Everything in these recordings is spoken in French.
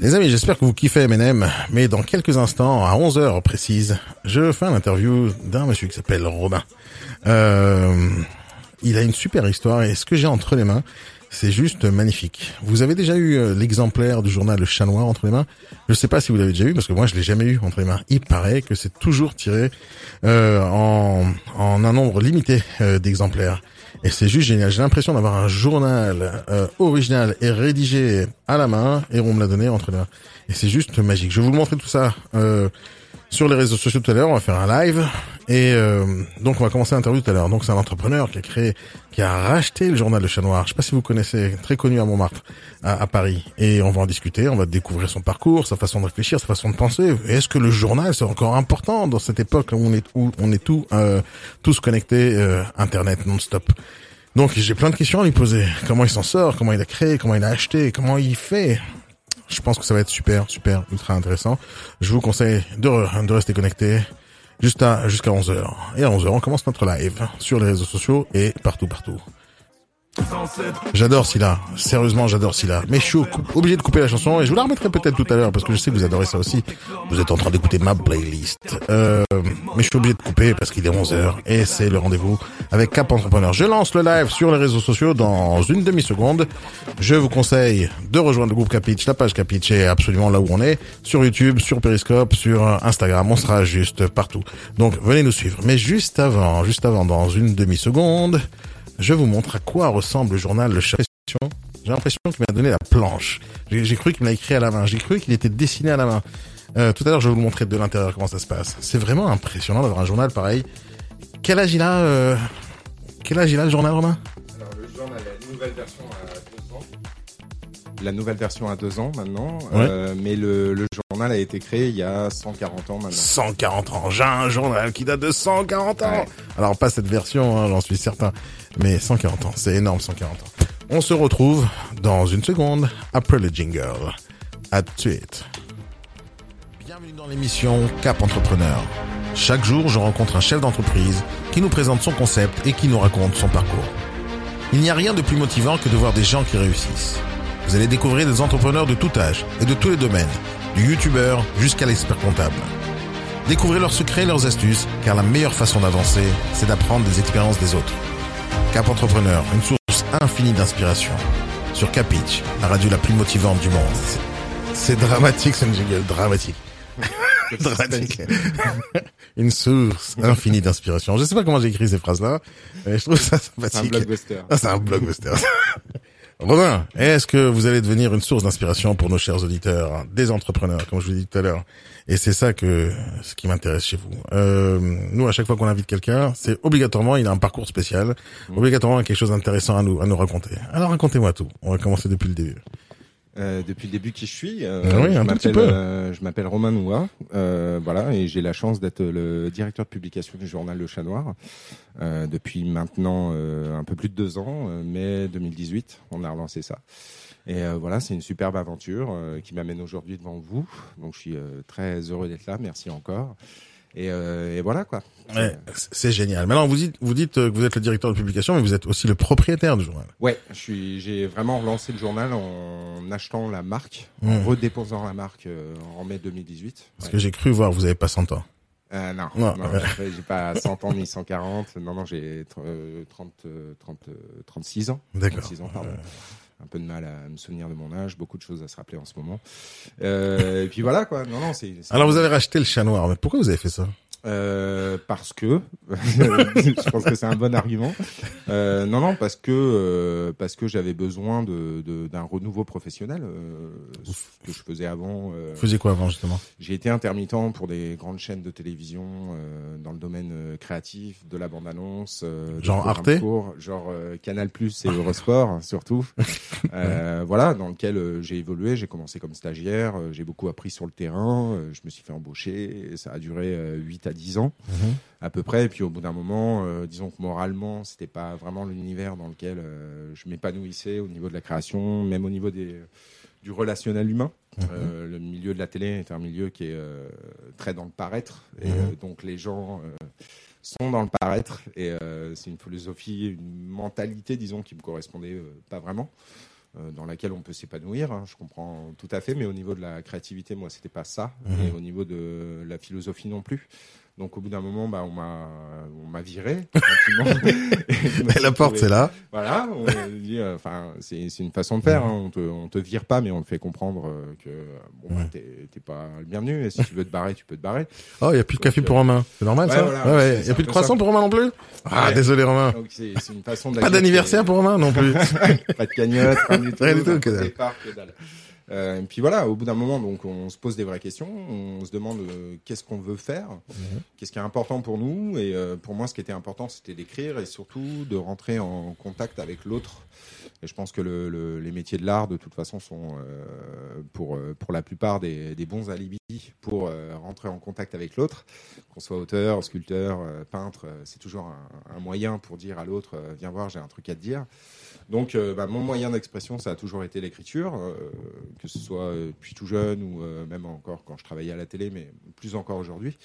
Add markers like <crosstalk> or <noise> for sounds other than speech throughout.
Les amis, j'espère que vous kiffez M&M, mais dans quelques instants, à 11h précise, je fais une interview d'un monsieur qui s'appelle Robin. Euh, il a une super histoire et ce que j'ai entre les mains, c'est juste magnifique. Vous avez déjà eu euh, l'exemplaire du journal Le Chat Noir entre les mains? Je ne sais pas si vous l'avez déjà eu parce que moi je l'ai jamais eu entre les mains. Il paraît que c'est toujours tiré euh, en, en un nombre limité euh, d'exemplaires. Et c'est juste génial. J'ai l'impression d'avoir un journal euh, original et rédigé à la main et on me l'a donné entre les mains. Et c'est juste magique. Je vais vous montrer tout ça euh, sur les réseaux sociaux tout à l'heure. On va faire un live et euh, donc on va commencer l'interview tout à l'heure. Donc c'est un entrepreneur qui a créé, qui a racheté le journal Le Chat Noir. Je sais pas si vous connaissez, très connu à Montmartre, à, Paris. Et on va en discuter. On va découvrir son parcours, sa façon de réfléchir, sa façon de penser. Est-ce que le journal c'est encore important dans cette époque où on est où on est tout euh, tous connectés euh, internet non-stop? Donc j'ai plein de questions à lui poser. Comment il s'en sort? Comment il a créé? Comment il a acheté? Comment il fait? Je pense que ça va être super, super, ultra intéressant. Je vous conseille de, de rester connecté jusqu'à jusqu'à 11h. Et à 11h, on commence notre live sur les réseaux sociaux et partout, partout. J'adore Scylla. Sérieusement, j'adore Scylla. Mais je suis obligé de couper la chanson et je vous la remettrai peut-être tout à l'heure parce que je sais que vous adorez ça aussi. Vous êtes en train d'écouter ma playlist. Euh, mais je suis obligé de couper parce qu'il est 11h et c'est le rendez-vous avec Cap Entrepreneur. Je lance le live sur les réseaux sociaux dans une demi-seconde. Je vous conseille de rejoindre le groupe Capitch. La page Capitch est absolument là où on est. Sur YouTube, sur Periscope, sur Instagram. On sera juste partout. Donc venez nous suivre. Mais juste avant, juste avant, dans une demi-seconde, je vous montre à quoi ressemble le journal Le Chat. J'ai l'impression qu'il m'a donné la planche. J'ai cru qu'il me l'a écrit à la main. J'ai cru qu'il était dessiné à la main. Euh, tout à l'heure, je vais vous montrer de l'intérieur comment ça se passe. C'est vraiment impressionnant d'avoir un journal pareil. Quel âge il a euh... Quel âge il a le journal, Romain? Alors, le journal a une nouvelle version à deux ans. La nouvelle version a deux ans maintenant, Ouais. euh, mais le, le journal a été créé il y a 140 ans maintenant. 140 ans. J'ai un journal qui date de 140 ans. Ouais. Alors pas cette version, hein, j'en suis certain, mais 140 ans, c'est énorme 140 ans. On se retrouve dans une seconde après le jingle. À tout de suite. Bienvenue dans l'émission Cap Entrepreneur. Chaque jour, je rencontre un chef d'entreprise qui nous présente son concept et qui nous raconte son parcours. Il n'y a rien de plus motivant que de voir des gens qui réussissent. Vous allez découvrir des entrepreneurs de tout âge et de tous les domaines, du youtubeur jusqu'à l'expert comptable. Découvrez leurs secrets et leurs astuces, car la meilleure façon d'avancer, c'est d'apprendre des expériences des autres. Cap Entrepreneur, une source infinie d'inspiration. Sur Capitch, la radio la plus motivante du monde. C'est- dramatique, c'est une jingle dramatique. <laughs> dramatique. <laughs> une source infinie d'inspiration. Je sais pas comment j'ai écrit ces phrases-là, mais je trouve ça C'est un sympathique. blockbuster. Ah, c'est un blockbuster. <laughs> Romain, est-ce que vous allez devenir une source d'inspiration pour nos chers auditeurs, des entrepreneurs, comme je vous l'ai dit tout à l'heure? Et c'est ça que ce qui m'intéresse chez vous. Euh, nous, à chaque fois qu'on invite quelqu'un, c'est obligatoirement, il a un parcours spécial, obligatoirement quelque chose d'intéressant à nous à nous raconter. Alors racontez-moi tout. On va commencer depuis le début. Euh, depuis le début qui je suis, euh, Ah oui, je m'appelle euh, je m'appelle Romain Noua, euh, voilà, et j'ai la chance d'être le directeur de publication du journal Le Chat Noir euh, depuis maintenant euh, un peu plus de deux ans, euh, mai 2018, on a relancé ça. Et euh, voilà, c'est une superbe aventure euh, qui m'amène aujourd'hui devant vous. Donc je suis euh, très heureux d'être là, merci encore. Et, euh, et voilà quoi. Ouais, c'est- génial. Maintenant, vous dites, vous dites euh, que vous êtes le directeur de publication, mais vous êtes aussi le propriétaire du journal. Ouais, je suis, j'ai vraiment relancé le journal en achetant la marque, Mmh. en redéposant la marque euh, en mai 2018. Parce Ouais. que j'ai cru voir, vous avez pas 100 ans. Euh, non, Non, non, ouais. j'ai- pas 100 ans ni 140. Non, non, j'ai euh, 30, euh, 30, euh, 36 ans. D'accord. 36 ans, pardon. Un peu de mal à me souvenir de mon âge, beaucoup de choses à se rappeler en ce moment. Euh, et puis voilà quoi. Non, non, c'est. c'est- Alors vous avez racheté le chat noir, mais pourquoi vous avez fait ça? Euh, parce que <laughs> je pense que c'est un bon argument. Euh, non, non, parce que euh, parce que j'avais besoin de de- d'un renouveau professionnel ce que je faisais avant. Vous faisiez quoi avant justement? J'ai été intermittent pour des grandes chaînes de télévision dans le domaine créatif, de la bande-annonce, euh, de Genre Arte? genre Canal Plus et Eurosport hein, surtout. <laughs> Voilà, dans lequel j'ai évolué. J'ai commencé comme stagiaire, j'ai beaucoup appris sur le terrain. je me suis fait embaucher. et Ça a duré euh, 8 à 10 ans Mhm. à peu près. Et puis au bout d'un moment, euh, disons que moralement, c'était pas vraiment l'univers dans lequel euh, je m'épanouissais au niveau de la création, même au niveau des du relationnel humain. Euh, le milieu de la télé est un milieu qui est très dans le paraître, et Mhm. donc les gens sont dans le paraître, et c'est une philosophie, une mentalité, disons, qui me correspondait pas vraiment. dans laquelle on peut s'épanouir, hein, je comprends tout à fait, mais au niveau de la créativité, moi, c'était pas ça, Mhm. et au niveau de la philosophie non plus. Donc au bout d'un moment, bah, on m'a on m'a viré. <laughs> Et la porte, c'est là. Voilà, on dit, euh, enfin, c'est c'est une façon de faire. hein. On te on te vire pas, mais on te fait comprendre euh, que euh, bon, Ouais. t'es t'es pas le bienvenu. Et si tu veux te barrer, tu peux te barrer. Oh, il y a plus de café pour Romain. C'est normal ouais, ça voilà, Ouais, ouais. Il y a plus de croissant pour Romain non plus Ah, désolé Romain. Donc c'est c'est une façon de la Pas d'anniversaire est- pour Romain non <laughs> plus. pas de cagnotte, rien du tout. Rien du tout, Euh, et puis voilà, au bout d'un moment, donc on se pose des vraies questions, on se demande euh, qu'est-ce qu'on veut faire, Mhm. qu'est-ce qui est important pour nous. Et euh, pour moi, ce qui était important, c'était d'écrire et surtout de rentrer en contact avec l'autre. Et je pense que le, le- les métiers de l'art, de toute façon, sont pour pour la plupart des, des bons alibis pour rentrer en contact avec l'autre. Qu'on soit auteur, sculpteur, peintre, c'est toujours un, un moyen pour dire à l'autre, viens voir, j'ai un truc à te dire. Donc, euh, bah, mon moyen d'expression, ça a toujours été l'écriture, euh, que ce soit euh, depuis tout jeune ou euh, même encore quand je travaillais à la télé, mais plus encore aujourd'hui.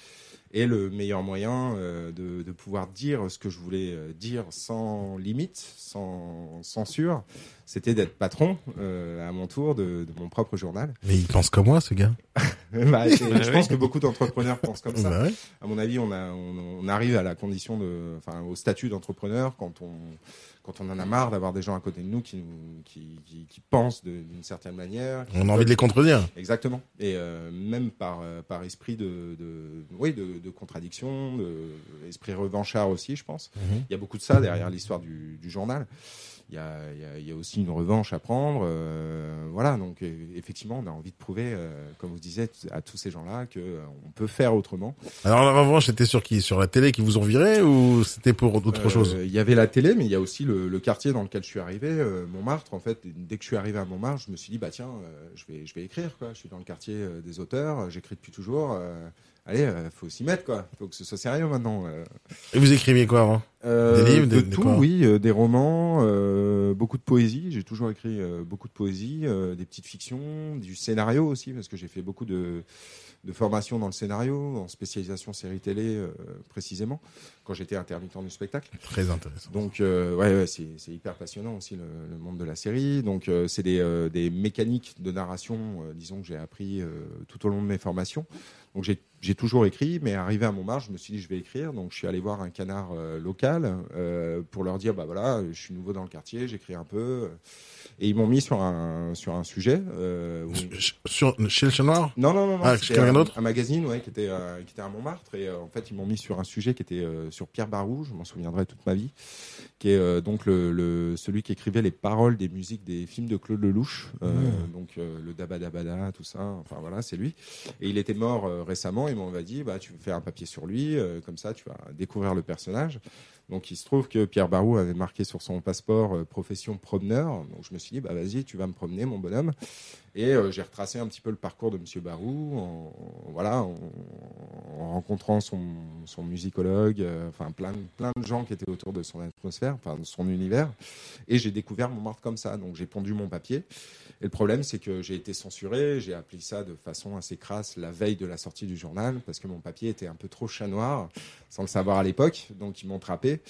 Et le meilleur moyen euh, de, de pouvoir dire ce que je voulais dire sans limite, sans censure, c'était d'être patron euh, à mon tour de, de mon propre journal. Mais il pense comme moi ce gars. <laughs> Bah, c'est- je pense que beaucoup d'entrepreneurs pensent comme ça Bah ouais. à mon avis, on, a, on, on arrive à la condition de, enfin, au statut d'entrepreneur quand on, quand on en a marre d'avoir des gens à côté de nous qui nous, qui, qui, qui pensent d'une certaine manière. On a envie de les contredire. Exactement. Et euh, même par, euh, par esprit de, de, oui, de, de contradiction, de, esprit revanchard aussi, je pense. Mhm. Il y a beaucoup de ça derrière l'histoire du, du journal. Il y, a, y a, y a aussi une revanche à prendre. euh, voilà, donc euh, effectivement, on a envie de prouver, euh, comme vous disiez, à tous ces gens-là qu'on on peut faire autrement. Alors la revanche, c'était sur qui? Sur la télé qui vous ont viré ou c'était pour autre Euh, chose? Il y avait la télé, mais il y a aussi le, le quartier dans lequel je suis arrivé, euh, Montmartre. En fait, dès que je suis arrivé à Montmartre, je me suis dit bah tiens, euh, je vais je vais écrire quoi. Je suis dans le quartier euh, des auteurs, euh, j'écris depuis toujours. Allez, euh, faut s'y mettre quoi. Faut que ce soit sérieux maintenant. euh. Et vous écriviez quoi avant? Euh, Des livres, de des- tout, oui, des romans, beaucoup de poésie. J'ai toujours écrit beaucoup de poésie, des petites fictions, du scénario aussi, parce que j'ai fait beaucoup de, de formations dans le scénario, en spécialisation série télé euh, précisément, quand j'étais intermittent du spectacle. Très intéressant. Donc euh, ouais, ouais c'est hyper passionnant aussi le, le monde de la série. Donc euh, c'est des, des mécaniques de narration, disons que j'ai appris tout au long de mes formations. Donc j'ai j'ai toujours écrit, mais arrivé à Montmartre, je me suis dit je vais écrire. Donc je suis allé voir un canard euh, local euh, pour leur dire bah voilà, je suis nouveau dans le quartier, j'écris un peu. Et ils m'ont mis sur un sur un sujet. Euh, où- Sur, chez le chat noir? Non, non, non, non. Ah, quelqu'un un, d'autre un magazine, ouais, qui était, euh, qui était à Montmartre. Et euh, en fait, ils m'ont mis sur un sujet qui était euh, sur Pierre Barou, je m'en souviendrai toute ma vie, qui est euh, donc le, le, celui qui écrivait les paroles des musiques des films de Claude Lelouch. Euh, Donc euh, le Dabadabada, tout ça. Enfin voilà, c'est lui. Et il était mort euh, récemment. Ils m'ont dit, bah, tu fais un papier sur lui, euh, comme ça, tu vas découvrir le personnage. Donc il se trouve que Pierre Barou avait marqué sur son passeport euh, profession promeneur. Donc je me suis dit, bah vas-y, tu vas me promener, mon bonhomme. Et euh, j'ai retracé un petit peu le parcours de Monsieur Barou, en, voilà, en, en rencontrant son, musicologue, enfin plein, plein de gens qui étaient autour de son atmosphère, enfin de son univers. Et j'ai découvert Montmartre comme ça. Donc j'ai pondu mon papier. Et le problème, c'est que j'ai été censuré. J'ai appris ça de façon assez crasse la veille de la sortie du journal parce que mon papier était un peu trop chat noir, sans le savoir à l'époque. Donc ils m'ont trappé.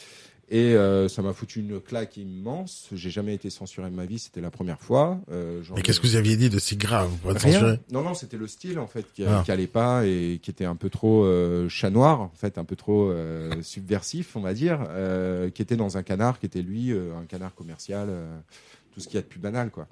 Et euh, ça m'a foutu une claque immense. J'ai jamais été censuré de ma vie, c'était la première fois. Euh, Mais ai- qu'est-ce que vous aviez dit de si grave pour être censuré Non, non, c'était le style en fait qui, Ah. qui allait pas et qui était un peu trop euh, chat noir, en fait, un peu trop euh, subversif, on va dire, euh, qui était dans un canard qui était lui euh, un canard commercial, euh, tout ce qu'il y a de plus banal, quoi.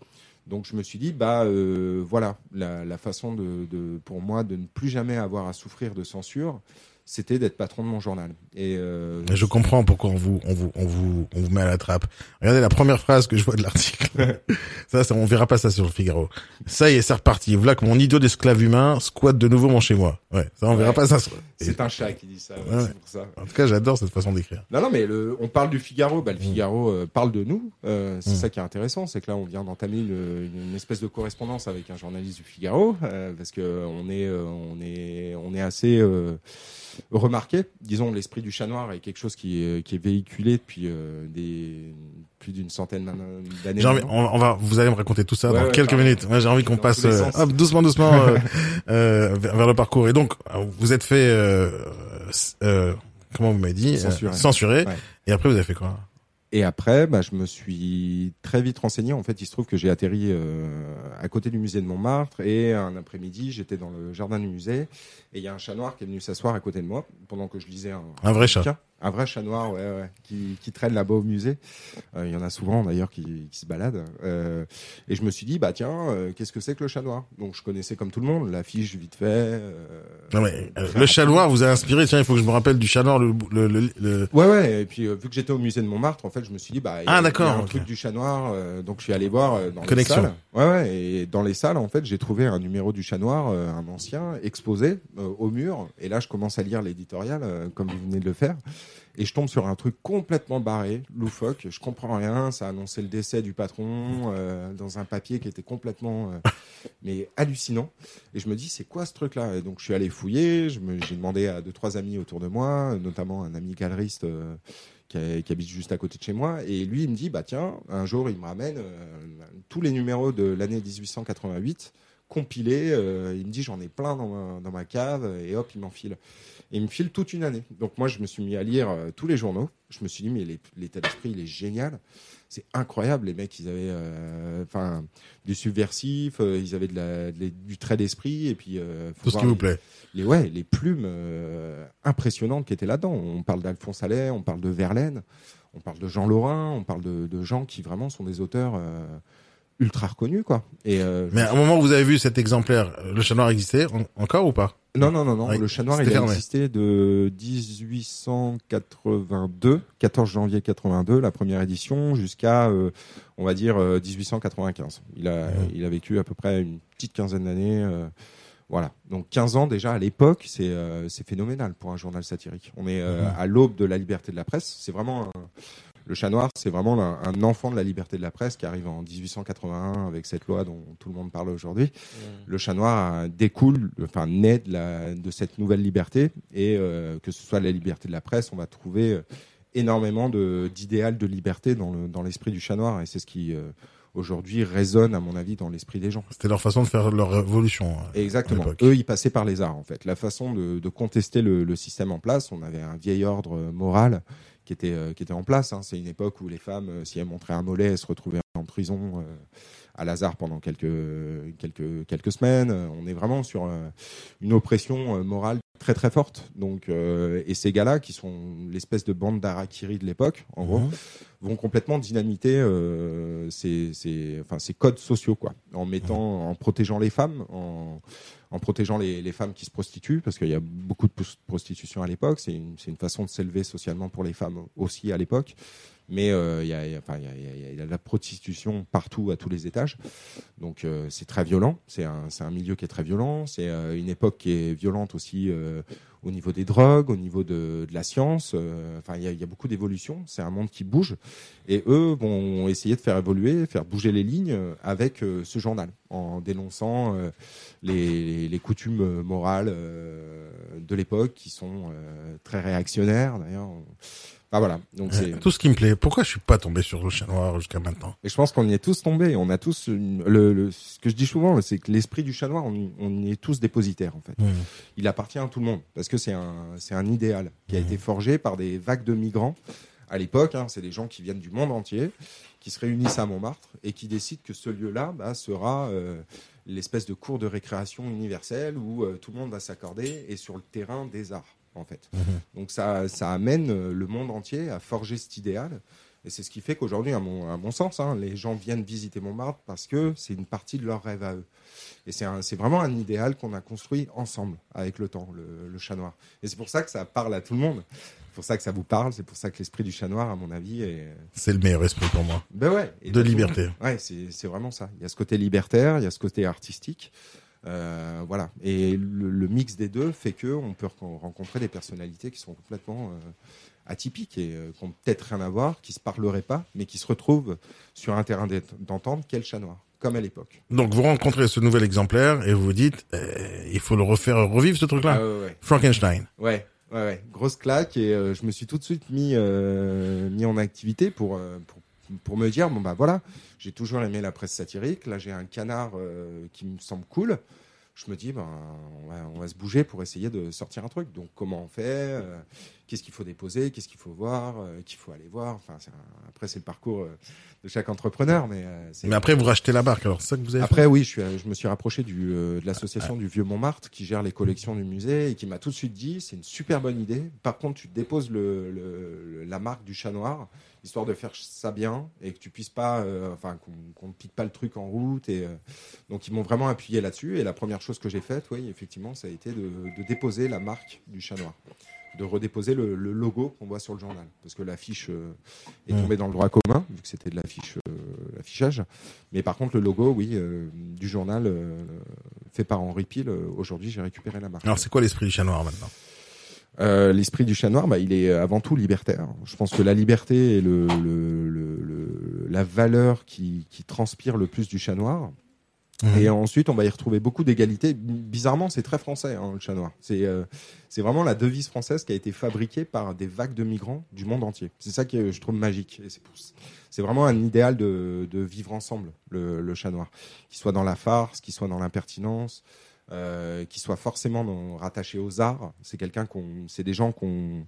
Donc je me suis dit bah euh, voilà la, la façon de, de pour moi de ne plus jamais avoir à souffrir de censure, c'était d'être patron de mon journal. Et euh, je comprends pourquoi on vous, on vous, on vous, on vous met à la trappe. Regardez la première phrase que je vois de l'article. <laughs> ça, ça, on verra pas ça sur le Figaro. Ça y est, c'est reparti. Voilà que mon idiot d'esclave humain squatte de nouveau mon chez moi. Ouais, ça, on verra pas ça. c'est un chat qui dit ça. ouais, Ouais. C'est pour ça. En tout cas, j'adore cette façon d'écrire. Non, non, mais le, on parle du Figaro. Bah, le Figaro euh, parle de nous. Euh, c'est Mm. ça qui est intéressant, c'est que là, on vient d'entamer une, une espèce de correspondance avec un journaliste du Figaro, euh, parce que on est, euh, on est, on est assez euh, remarqué. Disons, l'esprit du chat noir est quelque chose qui est, qui est véhiculé depuis euh, des plus d'une centaine d'années. On, on va, vous allez me raconter tout ça Ouais, dans ouais, quelques minutes. J'ai envie qu'on passe euh, hop, doucement, doucement <laughs> euh, vers, vers le parcours. Et donc, vous êtes fait, comment vous m'avez dit, Censuré. Censuré. Ouais. Et après, vous avez fait quoi? Et après, bah, je me suis très vite renseigné. En fait, il se trouve que j'ai atterri euh, à côté du musée de Montmartre et un après-midi, j'étais dans le jardin du musée et il y a un chat noir qui est venu s'asseoir à côté de moi pendant que je lisais un, Un vrai chat. Un vrai chat noir, ouais, ouais, qui, qui traîne là-bas au musée. Euh, Il y en a souvent d'ailleurs qui, qui se baladent. Euh, et je me suis dit, bah tiens, euh, qu'est-ce que c'est que le chat noir? Donc je connaissais comme tout le monde l'affiche vite fait. euh, Non, mais, euh, le chat noir vous a inspiré. Tiens, il faut que je me rappelle du chat noir. Le, le, le, le- Ouais, ouais. Et puis euh, vu que j'étais au musée de Montmartre, en fait, je me suis dit bah il y a- Ah, d'accord, il y a un ok. truc du chat noir, euh, donc je suis allé voir euh, dans Connexion. les salles. Ouais, ouais. Et dans les salles, en fait, j'ai trouvé un numéro du chat noir, euh, un ancien, exposé euh, au mur. Et là, je commence à lire l'éditorial, euh, comme vous venez de le faire. Et je tombe sur un truc complètement barré, loufoque. Je comprends rien. Ça annonçait le décès du patron euh, dans un papier qui était complètement, euh, mais hallucinant. Et je me dis, c'est quoi ce truc-là? Et donc, je suis allé fouiller. J'ai demandé à deux, trois amis autour de moi, notamment un ami galeriste euh, qui, habite juste à côté de chez moi. Et lui, il me dit, bah tiens, un jour, il me ramène tous les numéros de l'année 1888 compilés. il me dit, j'en ai plein dans ma, dans ma cave. Et hop, il m'enfile. Et il me file toute une année. Donc moi, je me suis mis à lire euh, tous les journaux. Je me suis dit, mais l'état d'esprit, il est génial. C'est incroyable, les mecs, ils avaient euh, du subversif, euh, ils avaient de la, de la- du trait d'esprit, et puis tout ce qui vous les- plaît. les ouais les plumes impressionnantes qui étaient là-dedans. On parle d'Alphonse Allais, on parle de Verlaine, on parle de Jean Lorrain, on parle de, de gens qui vraiment sont des auteurs ultra reconnus quoi. Et Mais à un moment où vous avez vu cet exemplaire, le chat noir existait en- encore ou pas? Non non non non, le chat noir il a fermé. existé de 1882, 14 janvier 82, la première édition, jusqu'à euh, on va dire euh, 1895. Il a il a vécu à peu près une petite quinzaine d'années. euh, Voilà. Donc 15 ans déjà à l'époque, c'est euh, c'est phénoménal pour un journal satirique. On est euh, à l'aube de la liberté de la presse. C'est vraiment un- le chat noir, c'est vraiment un, un enfant de la liberté de la presse qui arrive en 1881 avec cette loi dont tout le monde parle aujourd'hui. Le chat noir euh, découle, enfin naît de, la, de cette nouvelle liberté et euh, que ce soit la liberté de la presse, on va trouver euh, énormément d'idéal de liberté dans le dans l'esprit du chat noir et c'est ce qui euh, aujourd'hui résonne à mon avis dans l'esprit des gens. C'était leur façon de faire leur révolution. Exactement. Eux, ils passaient par les arts, en fait. La façon de, de contester le, le système en place, on avait un vieil ordre moral qui était, euh, qui était en place. hein. C'est une époque où les femmes, euh, si elles montraient un mollet, elles se retrouvaient en prison euh, à Lazare pendant quelques, quelques, quelques semaines. On est vraiment sur une oppression morale très très forte. Donc, euh, et ces gars-là, qui sont l'espèce de bande d'Arakiri de l'époque, en gros, Mhm. vont complètement dynamiter euh, ces, ces, enfin, ces codes sociaux, quoi, en mettant, en protégeant les femmes, en, en protégeant les, femmes qui se prostituent, parce qu'il y a beaucoup de prostitution à l'époque. C'est une, une façon de s'élever socialement pour les femmes aussi à l'époque. Mais euh, il y, a, il il y, a, de la prostitution partout, à tous les étages. Donc euh, c'est très violent. C'est un, un milieu qui est très violent. C'est euh, une époque qui est violente aussi au niveau des drogues, au niveau de, de la science. euh, Enfin, il y a, y a beaucoup d'évolution. C'est un monde qui bouge. Et eux vont essayer de faire évoluer, faire bouger les lignes euh, avec euh, ce journal, en dénonçant les, les- coutumes morales de l'époque qui sont très réactionnaires d'ailleurs. Enfin voilà. Donc c'est. Euh, Tout ce qui me plaît. Pourquoi je suis pas tombé sur le chat noir jusqu'à maintenant? Et je pense qu'on y est tous tombés. On a tous une- le, le- ce que je dis souvent, c'est que l'esprit du chat noir, on, y- on est tous dépositaires en fait. Il appartient à tout le monde parce que c'est un c'est un idéal qui a été forgé par des vagues de migrants à l'époque. hein. c'est des gens qui viennent du monde entier, qui se réunissent à Montmartre et qui décident que ce lieu-là bah, sera euh, l'espèce de cours de récréation universelle où euh, tout le monde va s'accorder et sur le terrain des arts en fait. Donc ça, ça amène euh, le monde entier à forger cet idéal Et c'est ce qui fait qu'aujourd'hui, à mon, à mon sens, hein, les gens viennent visiter Montmartre parce que c'est une partie de leur rêve à eux. Et c'est vraiment un idéal qu'on a construit ensemble avec le temps, le, le chat noir. Et c'est pour ça que ça parle à tout le monde. C'est pour ça que ça vous parle. C'est pour ça que l'esprit du chat noir, à mon avis, est. C'est le meilleur esprit pour moi. Ben ouais. Et De le liberté. Ouais, c'est vraiment ça. Il y a ce côté libertaire, il y a ce côté artistique. Euh, voilà. Et le, le mix des deux fait que on peut re- rencontrer des personnalités qui sont complètement euh, atypiques et euh, qui ont peut-être rien à voir, qui se parleraient pas, mais qui se retrouvent sur un terrain d'ent- d'entente qu'est le chat noir, comme à l'époque. Donc vous rencontrez ce nouvel exemplaire et vous vous dites, il faut le refaire revivre ce truc-là. Ah ouais, ouais. Frankenstein. Ouais, ouais, ouais. Grosse claque et je me suis tout de suite mis mis en activité pour, pour pour me dire bon bah voilà, j'ai toujours aimé la presse satirique. Là, j'ai un canard euh, qui me semble cool. Je me dis ben on va, on va se bouger pour essayer de sortir un truc. Donc comment on fait euh, Qu'est-ce qu'il faut déposer Qu'est-ce qu'il faut voir euh, Qu'il faut aller voir Enfin, un- après c'est le parcours euh, de chaque entrepreneur, mais Mais après vous rachetez la barque. Alors c'est ça que vous avez après, oui, je, suis, je me suis rapproché du, de l'association du Vieux Montmartre qui gère les collections du musée et qui m'a tout de suite dit c'est une super bonne idée. Par contre, tu déposes le, le- la marque du chat noir histoire de faire ça bien et que tu puisses pas, euh, enfin, qu'on ne pique pas le truc en route. Et euh, donc, ils m'ont vraiment appuyé là-dessus. Et la première chose que j'ai faite, oui, effectivement, ça a été de, de déposer la marque du chat noir de redéposer le, le logo qu'on voit sur le journal parce que l'affiche euh, est tombée dans le droit commun vu que c'était de l'affiche l'affichage mais par contre, le logo, oui, du journal fait par Henri Pile, aujourd'hui, j'ai récupéré la marque. Alors c'est quoi l'esprit du chat noir maintenant? Euh, L'esprit du chat noir, bah, il est avant tout libertaire. Je pense que la liberté est le, le, le- le- la valeur qui, qui transpire le plus du chat noir. Et ensuite, on va y retrouver beaucoup d'égalité. Bizarrement, c'est très français, hein, le chat noir. C'est euh, c'est vraiment la devise française qui a été fabriquée par des vagues de migrants du monde entier. C'est ça que je trouve magique. C'est vraiment un idéal de, de vivre ensemble, le, le chat noir. Qu'il soit dans la farce, qu'il soit dans l'impertinence, euh, qu'il soit forcément dans- rattaché aux arts. C'est quelqu'un qu'on, c'est des gens qu'on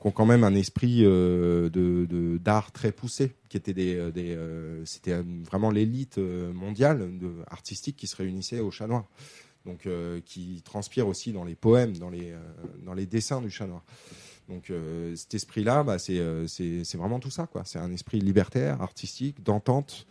qui ont quand même un esprit euh, de d'art très poussé, qui était des, euh, des c'était vraiment l'élite mondiale artistique qui se réunissait au Chat Noir, donc qui transpire aussi dans les poèmes, dans les dans les dessins du Chat Noir. Donc cet esprit-là, bah, c'est c'est c'est vraiment tout ça quoi. C'est un esprit libertaire, artistique, d'entente.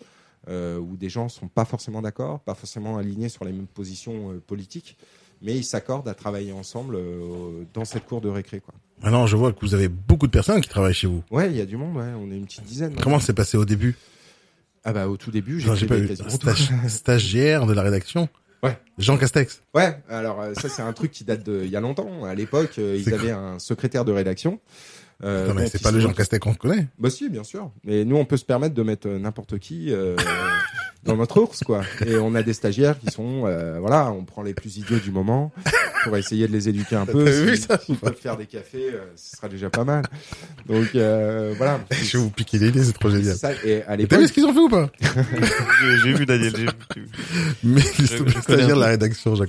Euh, où des gens sont pas forcément d'accord, pas forcément alignés sur les mêmes positions euh, politiques, mais ils s'accordent à travailler ensemble euh, dans cette cour de récré. Quoi. Maintenant je vois que vous avez beaucoup de personnes qui travaillent chez vous. Ouais, il y a du monde, ouais. on est une petite dizaine. Comment c'est passé au début? Ah bah au tout début, J'ai pas eu. Stage- <laughs> stagiaire de la rédaction. Ouais. Jean Castex. Ouais, alors ça c'est un truc qui date de il y a longtemps. À l'époque, ils avaient un secrétaire de rédaction. Euh, Non, mais c'est pas le Jean Castex qu'on connaît. Bah si, bien sûr. Mais nous, on peut se permettre de mettre euh, n'importe qui euh, <laughs> dans notre ours, quoi. Et on a des stagiaires qui sont, euh, voilà, on prend les plus idiots du moment pour essayer de les éduquer un peu. T'as vu Si- ça S'ils peuvent faire des cafés, euh, ce sera déjà pas mal. Donc euh, voilà. <laughs> Je vais vous piquer l'idée, c'est trop C'est génial. ça. Et à T'as l'époque, vu ce qu'ils ont fait ou pas? J'ai vu Daniel. j'ai vu. Mais peu. la rédaction, à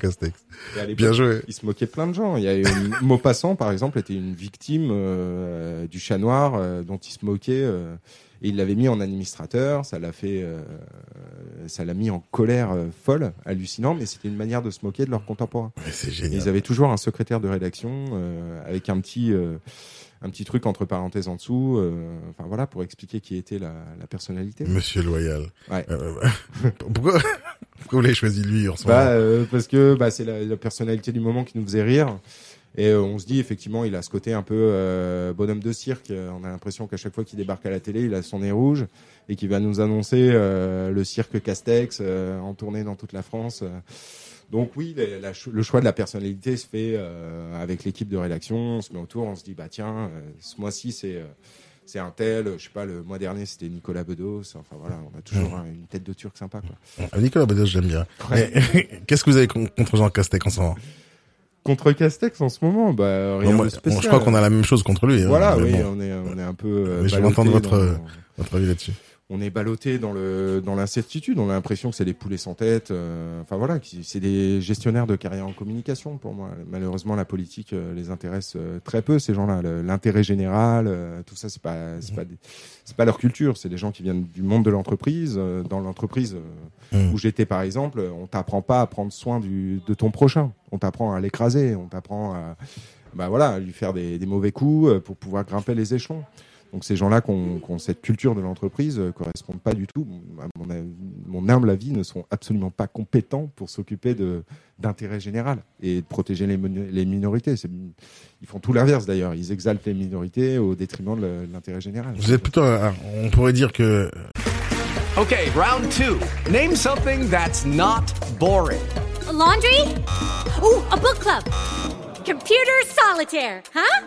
l'époque, Bien joué. il se moquait plein de gens. Il y a eu Maupassant, par exemple, était une victime euh, du chat noir euh, dont il se moquait. Et il l'avait mis en administrateur. Ça l'a fait, euh, ça l'a mis en colère euh, folle, hallucinant. Mais c'était une manière de se moquer de leurs contemporains. C'est Et génial. ils avaient toujours un secrétaire de rédaction euh, avec un petit, euh, un petit truc entre parenthèses en dessous. euh, enfin voilà, pour expliquer qui était la, la personnalité. Monsieur Loyal. Ouais. <laughs> Pourquoi, pourquoi vous l'avez choisi lui en ce Bah, moment? euh, parce que bah, c'est la, la personnalité du moment qui nous faisait rire. Et euh, on se dit effectivement, il a ce côté un peu euh, bonhomme de cirque. Euh, On a l'impression qu'à chaque fois qu'il débarque à la télé, il a son nez rouge et qu'il va nous annoncer euh, le cirque Castex euh, en tournée dans toute la France. euh. Donc oui, la- la cho- le choix de la personnalité se fait euh, avec l'équipe de rédaction. On se met autour, on se dit bah tiens, euh, ce mois-ci c'est euh, c'est un tel. Je sais pas, le mois dernier c'était Nicolas Bedos. Enfin voilà, on a toujours un- une tête de turc sympa quoi. Nicolas Bedos, j'aime bien. Ouais. <laughs> Qu'est-ce que vous avez con- contre Jean Castex en ce moment? Contre Castex en ce moment, bah rien Non, moi, de spécial. Je crois qu'on a la même chose contre lui. hein, Voilà, oui, bon, on est on est un peu. euh, Mais je vais entendre votre- dans- votre avis là-dessus. On est ballotté dans le dans l'incertitude. On a l'impression que c'est des poulets sans tête. euh, enfin voilà, qui- c'est des gestionnaires de carrière en communication pour moi. Malheureusement, la politique euh, les intéresse euh, très peu ces gens-là. L'intérêt général, tout ça, c'est pas c'est pas c'est pas leur culture. C'est des gens qui viennent du monde de l'entreprise. Dans l'entreprise Mm. où j'étais par exemple, on t'apprend pas à prendre soin du de ton prochain. On t'apprend à l'écraser. On t'apprend à bah voilà, lui faire des, des mauvais coups pour pouvoir grimper les échelons. Donc ces gens-là qui ont, qui ont cette culture de l'entreprise euh, correspondent pas du tout, à mon, mon humble avis, ne sont absolument pas compétents pour s'occuper d'intérêt général et de protéger les, minorités. Ils font tout l'inverse d'ailleurs. Ils exaltent les minorités au détriment de l'intérêt général. Vous êtes plutôt, un- on pourrait dire que Okay, round two. Name something that's not boring. A laundry? Ooh, a book club. Computer solitaire, huh?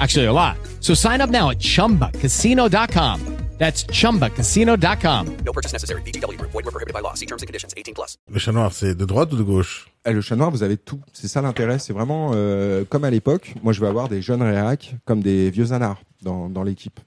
Actually, a lot. So sign up now at chumbacasino.com. That's chumbacasino.com. No purchase necessary. VGW Group. Void were prohibited by law. See terms and conditions. 18 plus. le chat noir, c'est de droite ou de gauche? Eh, le chat noir, vous avez tout. C'est ça l'intérêt. C'est vraiment euh, comme à l'époque. Moi, je vais avoir des jeunes réacs comme des vieux anards dans, dans l'équipe.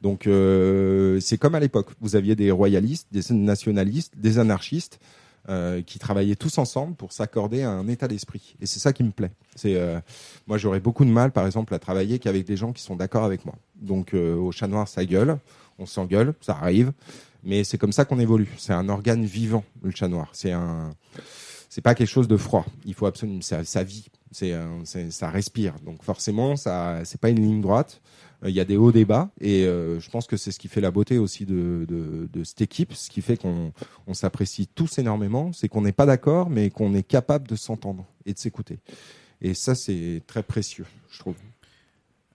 Donc, euh, c'est comme à l'époque. Vous aviez des royalistes, des nationalistes, des anarchistes euh, qui travaillaient tous ensemble pour s'accorder à un état d'esprit. Et c'est ça qui me plaît. C'est euh, moi, j'aurais beaucoup de mal, par exemple, à travailler qu'avec des gens qui sont d'accord avec moi. Donc, euh, au chat noir, ça gueule. On s'engueule, ça arrive. Mais c'est comme ça qu'on évolue. C'est un organe vivant, le chat noir. C'est un c'est pas quelque chose de froid. Il faut absolument ça, ça vit, c'est ça respire. Donc forcément, ça c'est pas une ligne droite. Euh, Il y a des hauts, des bas, et euh, je pense que c'est ce qui fait la beauté aussi de, de, de cette équipe, ce qui fait qu'on on s'apprécie tous énormément, c'est qu'on n'est pas d'accord, mais qu'on est capable de s'entendre et de s'écouter. Et ça, c'est très précieux, je trouve.